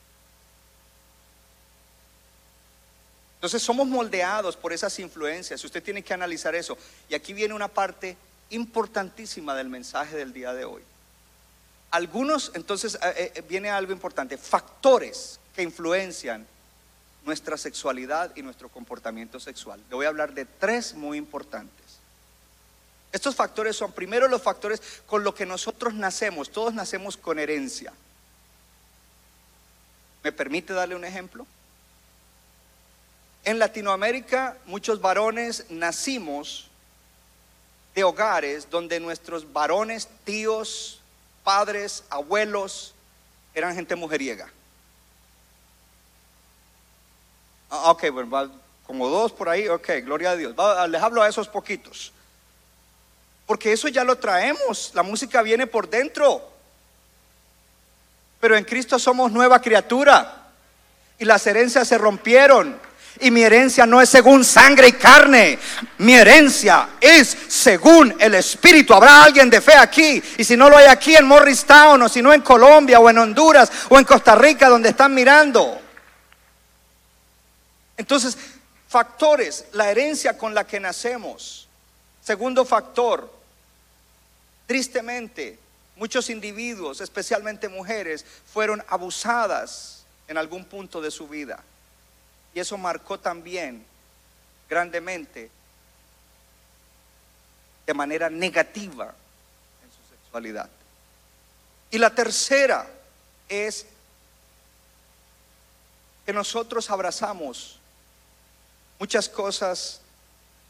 Entonces somos moldeados por esas influencias. Usted tiene que analizar eso. Y aquí viene una parte importantísima del mensaje del día de hoy. Algunos, entonces eh, eh, viene algo importante, factores que influencian nuestra sexualidad y nuestro comportamiento sexual. Le voy a hablar de tres muy importantes. Estos factores son primero los factores con los que nosotros nacemos. Todos nacemos con herencia. ¿Me permite darle un ejemplo? En Latinoamérica muchos varones nacimos de hogares donde nuestros varones, tíos, padres, abuelos eran gente mujeriega. Ah, ok, bueno, como dos por ahí, ok, gloria a Dios. les hablo a esos poquitos. Porque eso ya lo traemos, la música viene por dentro. Pero en Cristo somos nueva criatura. Y las herencias se rompieron. Y mi herencia no es según sangre y carne. Mi herencia es según el Espíritu. Habrá alguien de fe aquí. Y si no lo hay aquí en Morristown, o si no en Colombia, o en Honduras, o en Costa Rica, donde están mirando. Entonces, factores, la herencia con la que nacemos. Segundo factor, tristemente, muchos individuos, especialmente mujeres, fueron abusadas en algún punto de su vida. Y eso marcó también grandemente, de manera negativa, en su sexualidad. Y la tercera es que nosotros abrazamos muchas cosas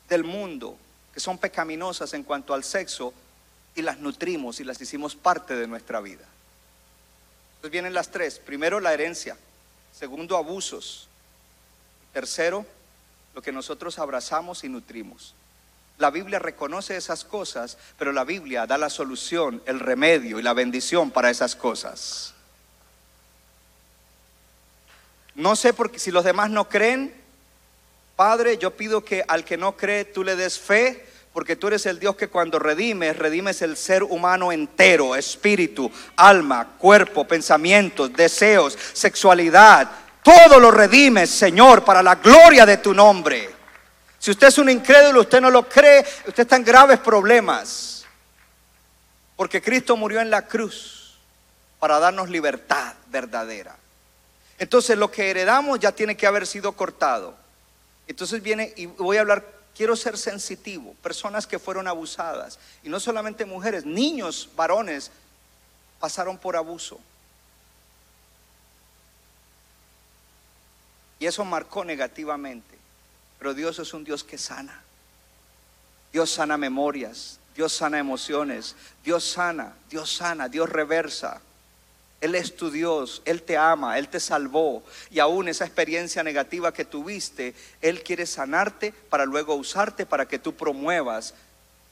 del mundo que son pecaminosas en cuanto al sexo y las nutrimos y las hicimos parte de nuestra vida. Entonces vienen las tres. Primero, la herencia. Segundo, abusos. Tercero, lo que nosotros abrazamos y nutrimos. La Biblia reconoce esas cosas, pero la Biblia da la solución, el remedio y la bendición para esas cosas. No sé por qué, si los demás no creen, Padre, yo pido que al que no cree tú le des fe, porque tú eres el Dios que cuando redimes, redimes el ser humano entero, espíritu, alma, cuerpo, pensamientos, deseos, sexualidad. Todo lo redimes, Señor, para la gloria de tu nombre. Si usted es un incrédulo, usted no lo cree, usted está en graves problemas. Porque Cristo murió en la cruz para darnos libertad verdadera. Entonces lo que heredamos ya tiene que haber sido cortado. Entonces viene y voy a hablar, quiero ser sensitivo, personas que fueron abusadas, y no solamente mujeres, niños, varones, pasaron por abuso. Y eso marcó negativamente. Pero Dios es un Dios que sana. Dios sana memorias, Dios sana emociones, Dios sana, Dios sana, Dios reversa. Él es tu Dios, Él te ama, Él te salvó. Y aún esa experiencia negativa que tuviste, Él quiere sanarte para luego usarte para que tú promuevas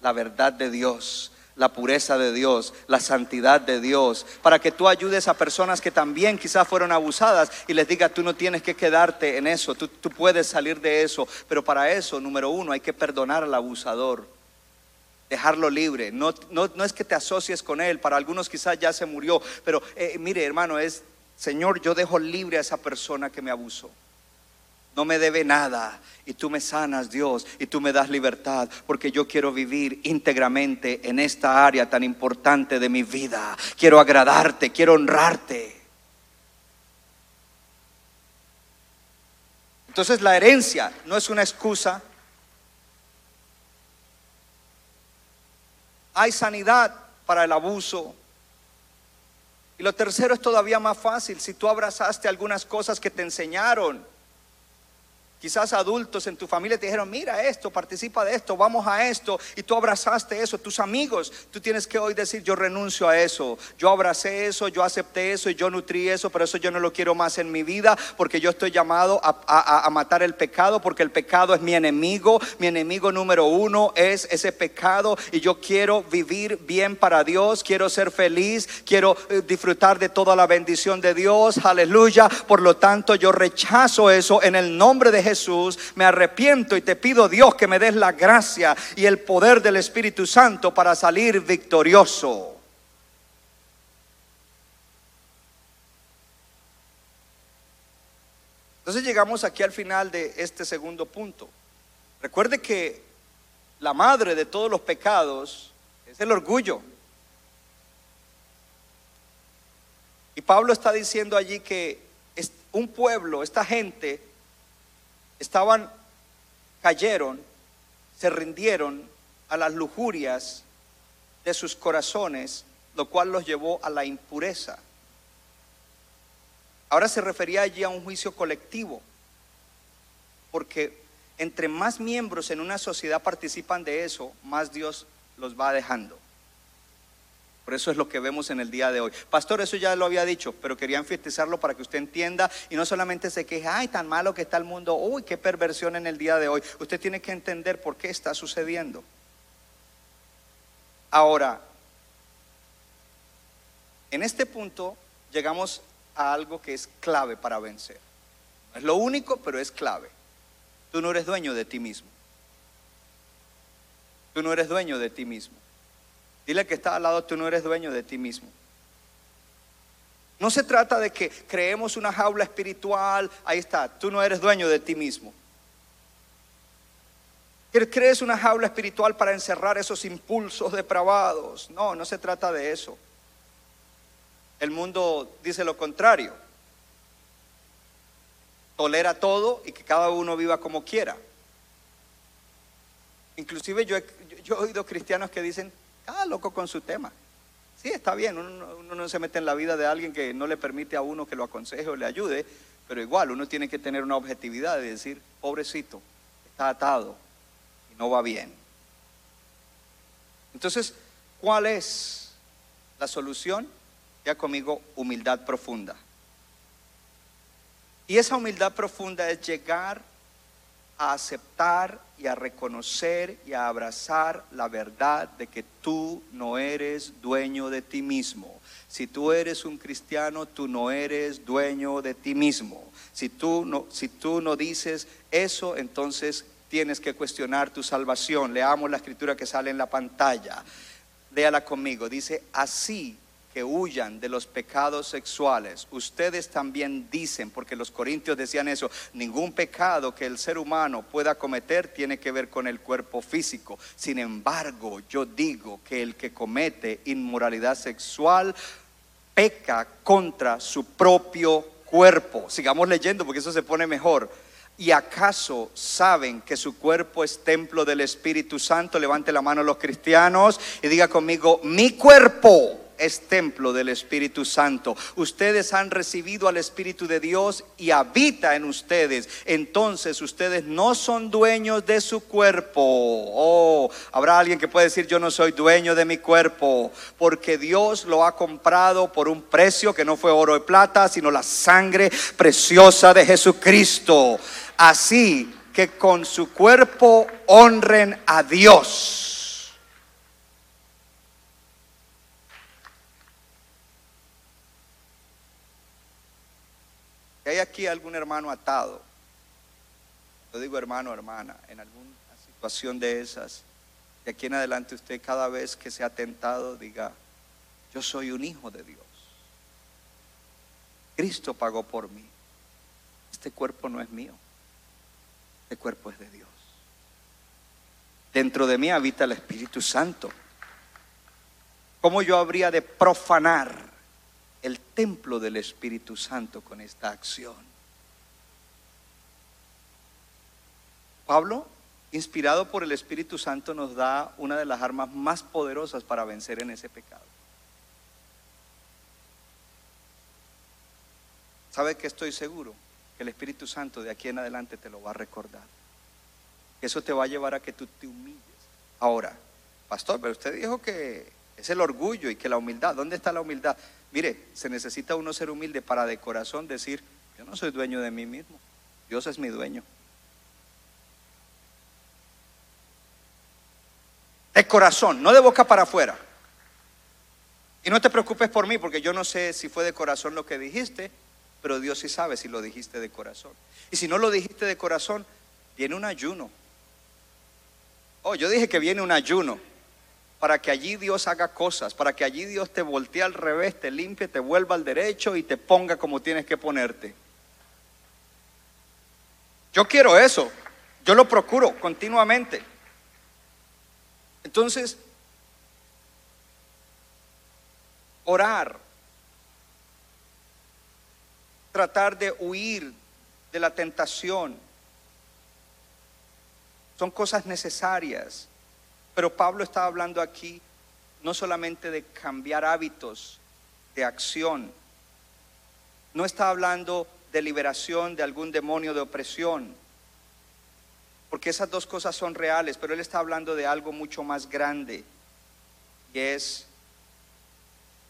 la verdad de Dios, la pureza de Dios, la santidad de Dios, para que tú ayudes a personas que también quizás fueron abusadas y les diga, tú no tienes que quedarte en eso, tú, tú puedes salir de eso, pero para eso, número uno, hay que perdonar al abusador dejarlo libre. No, no, es que te asocies con él, para algunos quizás ya se murió, pero eh, mire hermano, es, Señor, yo dejo libre a esa persona que me abusó. No me debe nada y tú me sanas, Dios, y tú me das libertad, porque yo quiero vivir íntegramente en esta área tan importante de mi vida. Quiero agradarte, quiero honrarte. Entonces la herencia no es una excusa, hay sanidad para el abuso. Y lo tercero es todavía más fácil. Si tú abrazaste algunas cosas que te enseñaron, Quizás adultos en tu familia te dijeron, mira esto, participa de esto, vamos a esto, y tú abrazaste eso. Tus amigos, tú tienes que hoy decir, yo renuncio a eso, yo abracé eso, yo acepté eso y yo nutrí eso, pero eso yo no lo quiero más en mi vida, porque yo estoy llamado a, a- a matar el pecado, porque el pecado es mi enemigo, mi enemigo número uno es ese pecado, y yo quiero vivir bien para Dios, quiero ser feliz, quiero eh, disfrutar de toda la bendición de Dios, aleluya. Por lo tanto, yo rechazo eso en el nombre de Jesús, me arrepiento y te pido Dios que me des la gracia y el poder del Espíritu Santo para salir victorioso. Entonces llegamos aquí al final de este segundo punto. Recuerde que la madre de todos los pecados es el orgullo. Y Pablo está diciendo allí que un pueblo, esta gente, estaban, cayeron, se rindieron a las lujurias de sus corazones, lo cual los llevó a la impureza. Ahora se refería allí a un juicio colectivo, porque entre más miembros en una sociedad participan de eso, más Dios los va dejando. Por eso es lo que vemos en el día de hoy. Pastor, eso ya lo había dicho, pero quería enfatizarlo para que usted entienda y no solamente se queje, ay, tan malo que está el mundo, uy, qué perversión en el día de hoy. Usted tiene que entender por qué está sucediendo. Ahora, en este punto llegamos a algo que es clave para vencer. Es lo único, pero es clave. Tú no eres dueño de ti mismo. Tú no eres dueño de ti mismo. Dile que está al lado, tú no eres dueño de ti mismo. No se trata de que creemos una jaula espiritual, ahí está, tú no eres dueño de ti mismo. Crees una jaula espiritual para encerrar esos impulsos depravados. No, no se trata de eso. El mundo dice lo contrario. Tolera todo y que cada uno viva como quiera. Inclusive yo he oído cristianos que dicen, cada loco con su tema. Sí, está bien, uno, no- uno no se mete en la vida de alguien que no le permite a uno que lo aconseje o le ayude, pero igual uno tiene que tener una objetividad de decir, pobrecito, está atado y no va bien. Entonces, ¿cuál es la solución? Ya conmigo, humildad profunda. Y esa humildad profunda es llegar a aceptar y a reconocer y a abrazar la verdad de que tú no eres dueño de ti mismo. Si tú eres un cristiano, tú no eres dueño de ti mismo. Si tú no, si tú no dices eso, entonces tienes que cuestionar tu salvación. Leamos la escritura que sale en la pantalla. Léala conmigo. Dice, así que huyan de los pecados sexuales. Ustedes también dicen, porque los corintios decían eso, ningún pecado que el ser humano pueda cometer tiene que ver con el cuerpo físico. Sin embargo, yo digo que el que comete inmoralidad sexual peca contra su propio cuerpo. Sigamos leyendo porque eso se pone mejor. ¿Y acaso saben que su cuerpo es templo del Espíritu Santo? Levante la mano los cristianos y diga conmigo, mi cuerpo es templo del Espíritu Santo. Ustedes han recibido al Espíritu de Dios y habita en ustedes. Entonces ustedes no son dueños de su cuerpo. Oh, habrá alguien que puede decir yo no soy dueño de mi cuerpo, porque Dios lo ha comprado por un precio que no fue oro y plata, sino la sangre preciosa de Jesucristo. Así que con su cuerpo honren a Dios. Si hay aquí algún hermano atado, yo digo hermano, hermana, en alguna situación de esas, de aquí en adelante usted cada vez que sea tentado diga, yo soy un hijo de Dios. Cristo pagó por mí. Este cuerpo no es mío. Este cuerpo es de Dios. Dentro de mí habita el Espíritu Santo. ¿Cómo yo habría de profanar el templo del Espíritu Santo con esta acción? Pablo, inspirado por el Espíritu Santo, nos da una de las armas más poderosas para vencer en ese pecado. ¿Sabe que estoy seguro? Que el Espíritu Santo de aquí en adelante te lo va a recordar. Eso te va a llevar a que tú te humilles. Ahora, pastor, pero usted dijo que es el orgullo y que la humildad. ¿Dónde está la humildad? Mire, se necesita uno ser humilde para de corazón decir, yo no soy dueño de mí mismo, Dios es mi dueño. De corazón, no de boca para afuera. Y no te preocupes por mí, porque yo no sé si fue de corazón lo que dijiste, pero Dios sí sabe si lo dijiste de corazón. Y si no lo dijiste de corazón, viene un ayuno. Oh, yo dije que viene un ayuno para que allí Dios haga cosas, para que allí Dios te voltee al revés, te limpie, te vuelva al derecho y te ponga como tienes que ponerte. Yo quiero eso, yo lo procuro continuamente. Entonces, orar, tratar de huir de la tentación, son cosas necesarias. Pero Pablo está hablando aquí no solamente de cambiar hábitos de acción, no está hablando de liberación de algún demonio de opresión, porque esas dos cosas son reales, pero él está hablando de algo mucho más grande, y es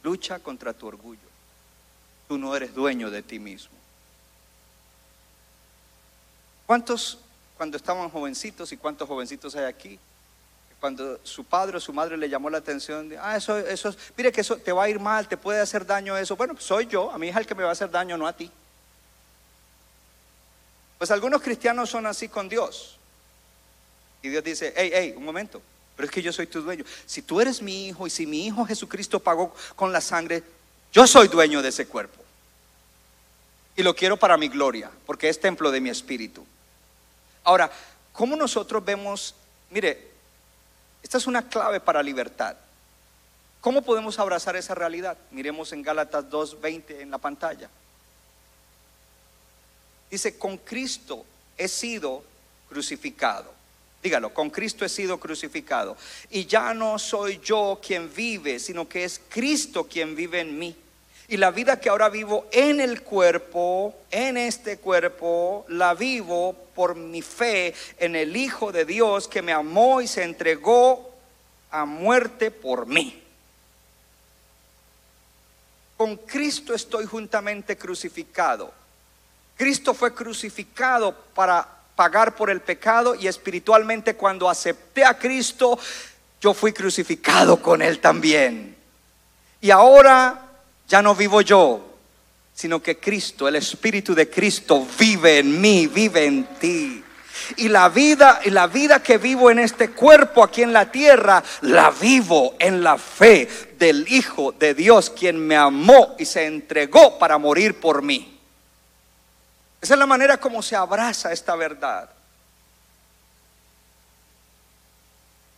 lucha contra tu orgullo. Tú no eres dueño de ti mismo. ¿Cuántos cuando estaban jovencitos y cuántos jovencitos hay aquí? Cuando su padre o su madre le llamó la atención, de, ah, eso, eso, mire que eso te va a ir mal, te puede hacer daño eso. Bueno, pues soy yo, a mi hija el que me va a hacer daño, no a ti. Pues algunos cristianos son así con Dios. Y Dios dice, hey, hey, un momento, pero es que yo soy tu dueño. Si tú eres mi hijo y si mi hijo Jesucristo pagó con la sangre, yo soy dueño de ese cuerpo. Y lo quiero para mi gloria, porque es templo de mi espíritu. Ahora, ¿cómo nosotros vemos, mire, esta es una clave para libertad. ¿Cómo podemos abrazar esa realidad? Miremos en Gálatas 2.20 en la pantalla. Dice, con Cristo he sido crucificado. Dígalo, con Cristo he sido crucificado. Y ya no soy yo quien vive, sino que es Cristo quien vive en mí. Y la vida que ahora vivo en el cuerpo, en este cuerpo, la vivo por mi fe en el Hijo de Dios que me amó y se entregó a muerte por mí. Con Cristo estoy juntamente crucificado. Cristo fue crucificado para pagar por el pecado y espiritualmente cuando acepté a Cristo, yo fui crucificado con Él también. Y ahora ya no vivo yo, sino que Cristo, el Espíritu de Cristo vive en mí, vive en ti. Y la vida, y la vida que vivo en este cuerpo aquí en la tierra, la vivo en la fe del Hijo de Dios, quien me amó y se entregó para morir por mí. Esa es la manera como se abraza esta verdad.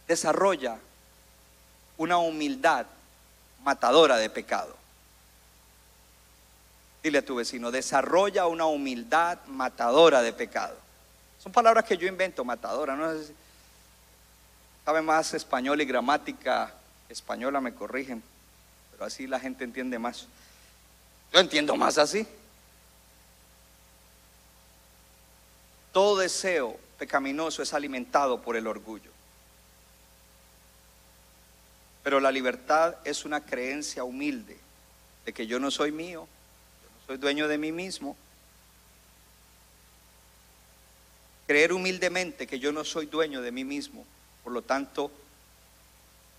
Desarrolla una humildad matadora de pecado. Dile a tu vecino, desarrolla una humildad matadora de pecado. Son palabras que yo invento, matadora. No sabe más español y gramática española, me corrigen, pero así la gente entiende más. Yo entiendo más así. Todo deseo pecaminoso es alimentado por el orgullo. Pero la libertad es una creencia humilde de que yo no soy mío, soy dueño de mí mismo. Creer humildemente que yo no soy dueño de mí mismo, por lo tanto,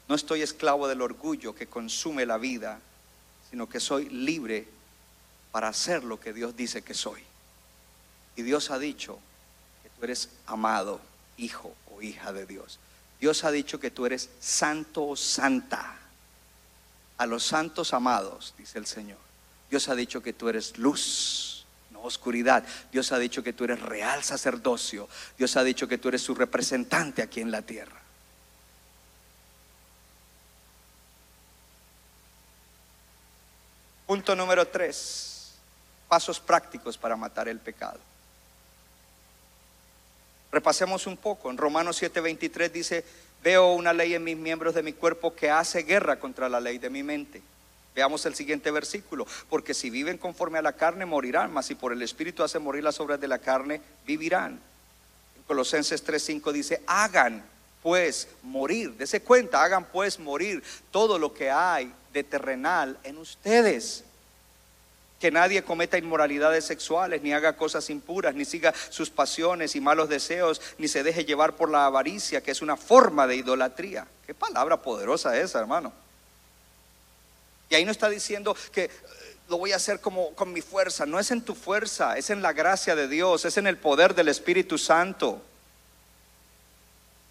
no estoy esclavo del orgullo que consume la vida, sino que soy libre para hacer lo que Dios dice que soy. Y Dios ha dicho que tú eres amado, hijo o hija de Dios. Dios ha dicho que tú eres santo o santa. A los santos amados, dice el Señor. Dios ha dicho que tú eres luz, no oscuridad. Dios ha dicho que tú eres real sacerdocio. Dios ha dicho que tú eres su representante aquí en la tierra. Punto número tres, pasos prácticos para matar el pecado. Repasemos un poco. En Romanos 7:23 dice, veo una ley en mis miembros de mi cuerpo que hace guerra contra la ley de mi mente Veamos el siguiente versículo. Porque si viven conforme a la carne, morirán, mas si por el Espíritu hacen morir las obras de la carne, vivirán. En Colosenses 3:5 dice, hagan pues morir, dese cuenta, hagan pues morir todo lo que hay de terrenal en ustedes. Que nadie cometa inmoralidades sexuales, ni haga cosas impuras, ni siga sus pasiones y malos deseos, ni se deje llevar por la avaricia, que es una forma de idolatría. Qué palabra poderosa esa, hermano. Y ahí no está diciendo que eh, lo voy a hacer como con mi fuerza. No es en tu fuerza, es en la gracia de Dios, es en el poder del Espíritu Santo.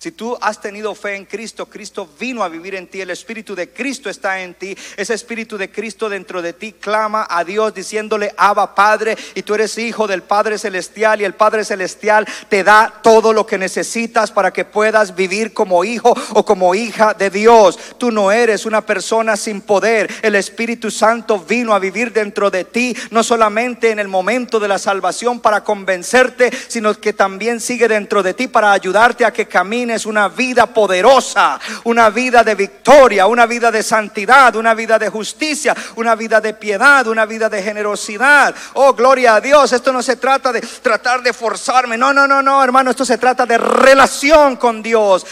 Si tú has tenido fe en Cristo, Cristo vino a vivir en ti, el Espíritu de Cristo está en ti, ese Espíritu de Cristo dentro de ti clama a Dios diciéndole, Abba Padre, y tú eres hijo del Padre Celestial y el Padre Celestial te da todo lo que necesitas para que puedas vivir como hijo o como hija de Dios. Tú no eres una persona sin poder, el Espíritu Santo vino a vivir dentro de ti, no solamente en el momento de la salvación para convencerte, sino que también sigue dentro de ti para ayudarte a que camines una vida poderosa, una vida de victoria, una vida de santidad, una vida de justicia, una vida de piedad, una vida de generosidad. Oh, gloria a Dios. Esto no se trata de tratar de forzarme. No, no, no, no, hermano. Esto se trata de relación con Dios.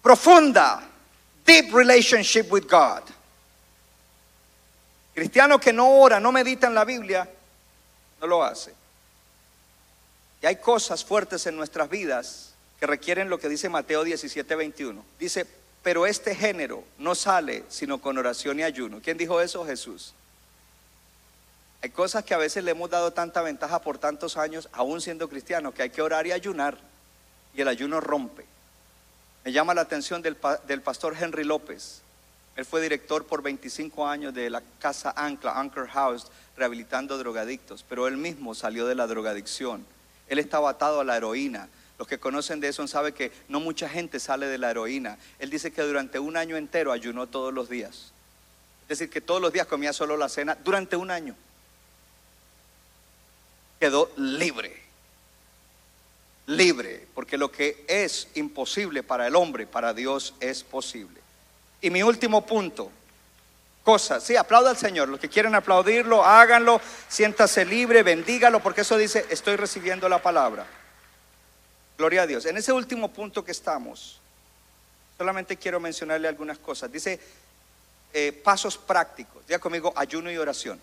Profunda. Deep relationship with God. Cristiano que no ora, no medita en la Biblia, no lo hace. Y hay cosas fuertes en nuestras vidas que requieren lo que dice Mateo 17, 21. Dice, pero este género no sale sino con oración y ayuno. ¿Quién dijo eso? Jesús. Hay cosas que a veces le hemos dado tanta ventaja por tantos años, aún siendo cristiano, que hay que orar y ayunar. Y el ayuno rompe. Me llama la atención del, del pastor Henry López. Él fue director por 25 años de la casa Ancla, Anchor House, rehabilitando drogadictos, pero él mismo salió de la drogadicción. Él estaba atado a la heroína, los que conocen de eso saben que no mucha gente sale de la heroína. Él dice que durante un año entero ayunó todos los días. Es decir, que todos los días comía solo la cena durante un año. Quedó libre. Libre, porque lo que es imposible para el hombre, para Dios es posible. Y mi último punto, cosas. Sí, aplauda al Señor. Los que quieren aplaudirlo, háganlo. Siéntase libre, bendígalo, porque eso dice, estoy recibiendo la palabra. Gloria a Dios. En ese último punto que estamos, solamente quiero mencionarle algunas cosas. Dice eh, pasos prácticos. Diga conmigo ayuno y oración.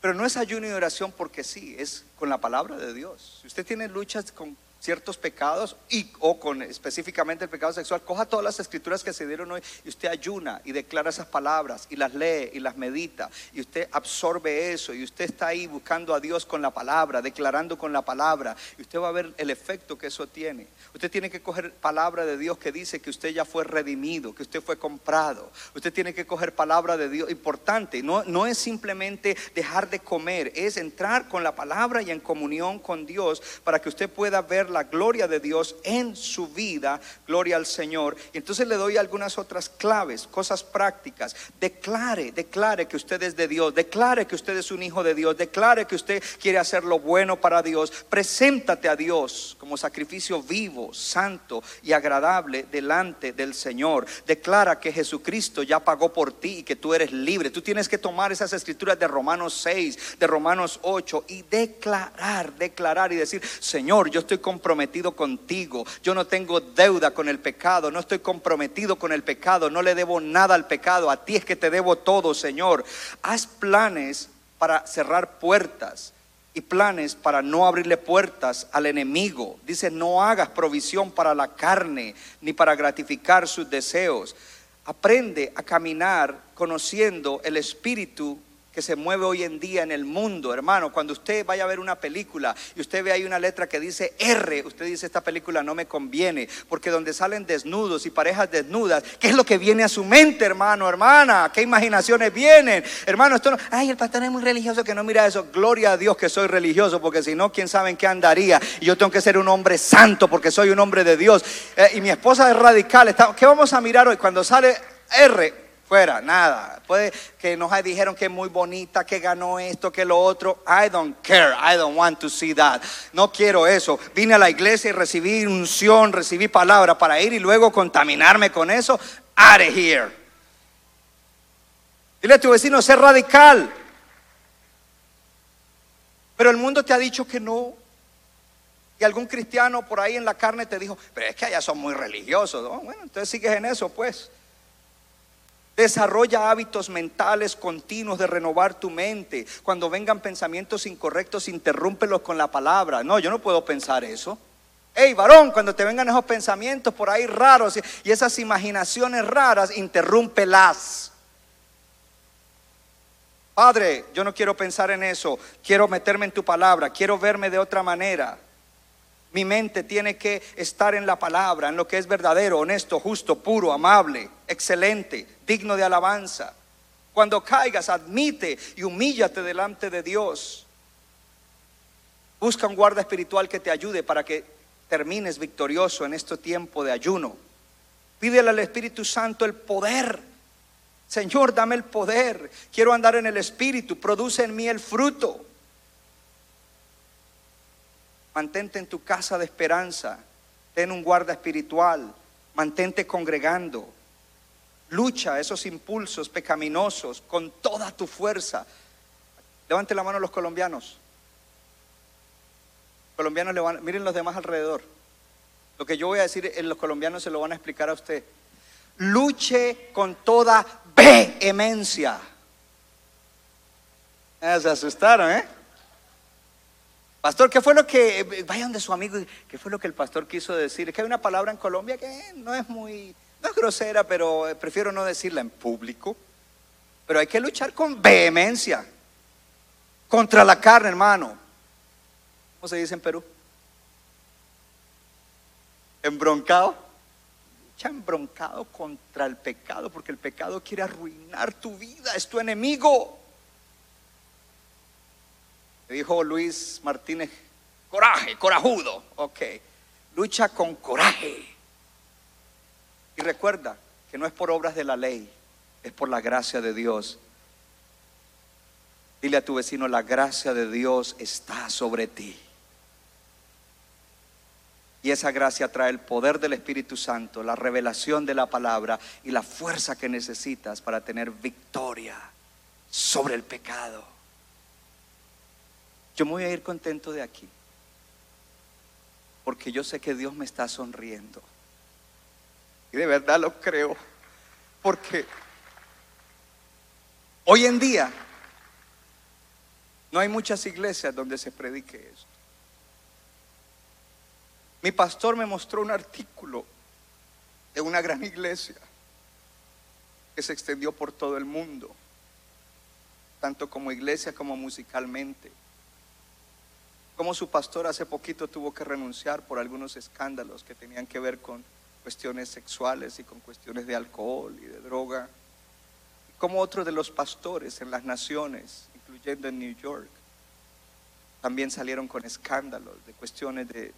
Pero no es ayuno y oración porque sí, es con la palabra de Dios. Si usted tiene luchas con ciertos pecados y o con específicamente el pecado sexual, coja todas las escrituras que se dieron hoy y usted ayuna y declara esas palabras y las lee y las medita y usted absorbe eso y usted está ahí buscando a Dios con la palabra, declarando con la palabra y usted va a ver el efecto que eso tiene. Usted tiene que coger palabra de Dios que dice que usted ya fue redimido, que usted fue comprado. Usted tiene que coger palabra de Dios importante, no, no es simplemente dejar de comer, es entrar con la palabra y en comunión con Dios para que usted pueda ver la gloria de Dios en su vida, gloria al Señor. Y entonces le doy algunas otras claves, cosas prácticas. Declare, declare que usted es de Dios, declare que usted es un hijo de Dios, declare que usted quiere hacer lo bueno para Dios. Preséntate a Dios como sacrificio vivo, santo y agradable delante del Señor. Declara que Jesucristo ya pagó por ti y que tú eres libre. Tú tienes que tomar esas escrituras de Romanos 6, de Romanos 8 y declarar, declarar y decir, Señor, yo estoy con comprometido contigo. Yo no tengo deuda con el pecado, no estoy comprometido con el pecado, no le debo nada al pecado. A ti es que te debo todo, Señor. Haz planes para cerrar puertas y planes para no abrirle puertas al enemigo. Dice, no hagas provisión para la carne ni para gratificar sus deseos. Aprende a caminar conociendo el espíritu que se mueve hoy en día en el mundo, hermano. Cuando usted vaya a ver una película y usted ve ahí una letra que dice R, usted dice esta película no me conviene, porque donde salen desnudos y parejas desnudas, ¿qué es lo que viene a su mente, hermano, hermana? ¿Qué imaginaciones vienen? Hermano, esto no, ay, el pastor es muy religioso que no mira eso. Gloria a Dios que soy religioso, porque si no, quién sabe en qué andaría. Y yo tengo que ser un hombre santo porque soy un hombre de Dios. Eh, y mi esposa es radical. ¿Qué vamos a mirar hoy? Cuando sale R, fuera, nada. Puede que nos dijeron que es muy bonita, que ganó esto, que lo otro. I don't care, I don't want to see that. No quiero eso. Vine a la iglesia y recibí unción, recibí palabra para ir y luego contaminarme con eso. Out of here. Dile a tu vecino, sé radical. Pero el mundo te ha dicho que no. Y algún cristiano por ahí en la carne te dijo, pero es que allá son muy religiosos. ¿no? Bueno, entonces sigues en eso, pues. Desarrolla hábitos mentales continuos de renovar tu mente. Cuando vengan pensamientos incorrectos, interrúmpelos con la palabra. No, yo no puedo pensar eso. Hey, varón, cuando te vengan esos pensamientos por ahí raros y esas imaginaciones raras, interrúmpelas. Padre, yo no quiero pensar en eso. Quiero meterme en tu palabra. Quiero verme de otra manera. Mi mente tiene que estar en la palabra, en lo que es verdadero, honesto, justo, puro, amable, excelente, digno de alabanza. Cuando caigas, admite y humíllate delante de Dios. Busca un guarda espiritual que te ayude para que termines victorioso en este tiempo de ayuno. Pídele al Espíritu Santo el poder. Señor, dame el poder. Quiero andar en el Espíritu. Produce en mí el fruto. Mantente en tu casa de esperanza. Ten un guarda espiritual. Mantente congregando. Lucha esos impulsos pecaminosos con toda tu fuerza. Levante la mano los colombianos. Colombianos miren los demás alrededor. Lo que yo voy a decir, en los colombianos se lo van a explicar a usted. Luche con toda vehemencia. Ah, se asustaron, ¿eh? Pastor, ¿qué fue lo que, vayan de su amigo, qué fue lo que el pastor quiso decir? Es que hay una palabra en Colombia que no es muy, no es grosera, pero prefiero no decirla en público. Pero hay que luchar con vehemencia contra la carne, hermano. ¿Cómo se dice en Perú? Embroncado. Lucha embroncado contra el pecado, porque el pecado quiere arruinar tu vida, es tu enemigo dijo Luis Martínez, coraje, corajudo. Ok, lucha con coraje. Y recuerda que no es por obras de la ley, es por la gracia de Dios. Dile a tu vecino, la gracia de Dios está sobre ti. Y esa gracia trae el poder del Espíritu Santo, la revelación de la palabra y la fuerza que necesitas para tener victoria sobre el pecado. Yo me voy a ir contento de aquí. Porque yo sé que Dios me está sonriendo. Y de verdad lo creo. Porque hoy en día no hay muchas iglesias donde se predique esto. Mi pastor me mostró un artículo de una gran iglesia que se extendió por todo el mundo, tanto como iglesia como musicalmente como su pastor hace poquito tuvo que renunciar por algunos escándalos que tenían que ver con cuestiones sexuales y con cuestiones de alcohol y de droga. Y como otros de los pastores en las naciones, incluyendo en New York, también salieron con escándalos de cuestiones de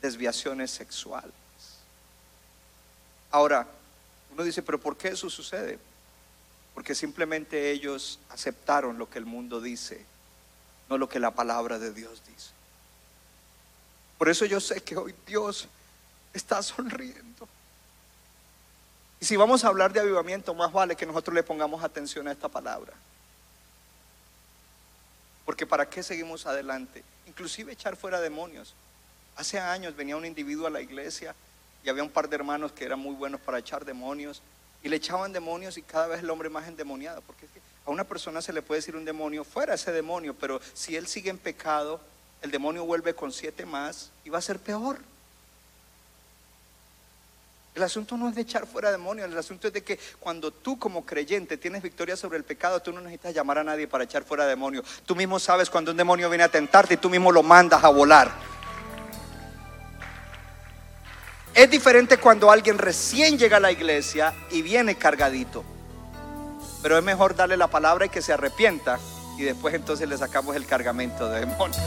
desviaciones sexuales. Ahora, uno dice, pero ¿por qué eso sucede? Porque simplemente ellos aceptaron lo que el mundo dice no lo que la palabra de Dios dice. Por eso yo sé que hoy Dios está sonriendo. Y si vamos a hablar de avivamiento, más vale que nosotros le pongamos atención a esta palabra. Porque ¿para qué seguimos adelante? Inclusive echar fuera demonios. Hace años venía un individuo a la iglesia y había un par de hermanos que eran muy buenos para echar demonios y le echaban demonios y cada vez el hombre más endemoniado. Porque es que a una persona se le puede decir un demonio, fuera ese demonio, pero si él sigue en pecado, el demonio vuelve con siete más y va a ser peor. El asunto no es de echar fuera demonios, el asunto es de que cuando tú como creyente tienes victoria sobre el pecado, tú no necesitas llamar a nadie para echar fuera demonios. Tú mismo sabes cuando un demonio viene a tentarte y tú mismo lo mandas a volar. Es diferente cuando alguien recién llega a la iglesia y viene cargadito. Pero es mejor darle la palabra y que se arrepienta y después entonces le sacamos el cargamento de demonios.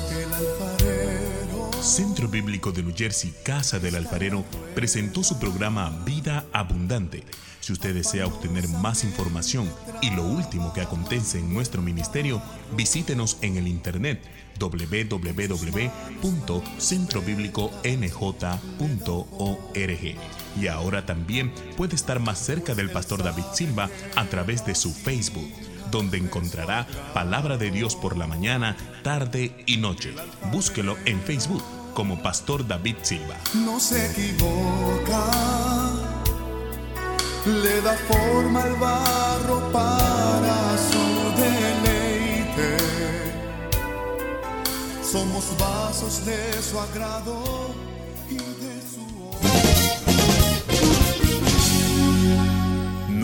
Centro Bíblico de New Jersey, Casa del Alfarero, presentó su programa Vida Abundante. Si usted desea obtener más información y lo último que acontece en nuestro ministerio, visítenos en el internet www.centrobibliconj.org. Y ahora también puede estar más cerca del pastor David Silva a través de su Facebook donde encontrará palabra de Dios por la mañana, tarde y noche. Búsquelo en Facebook como Pastor David Silva. No se equivoca, le da forma al barro para su deleite. Somos vasos de su agrado y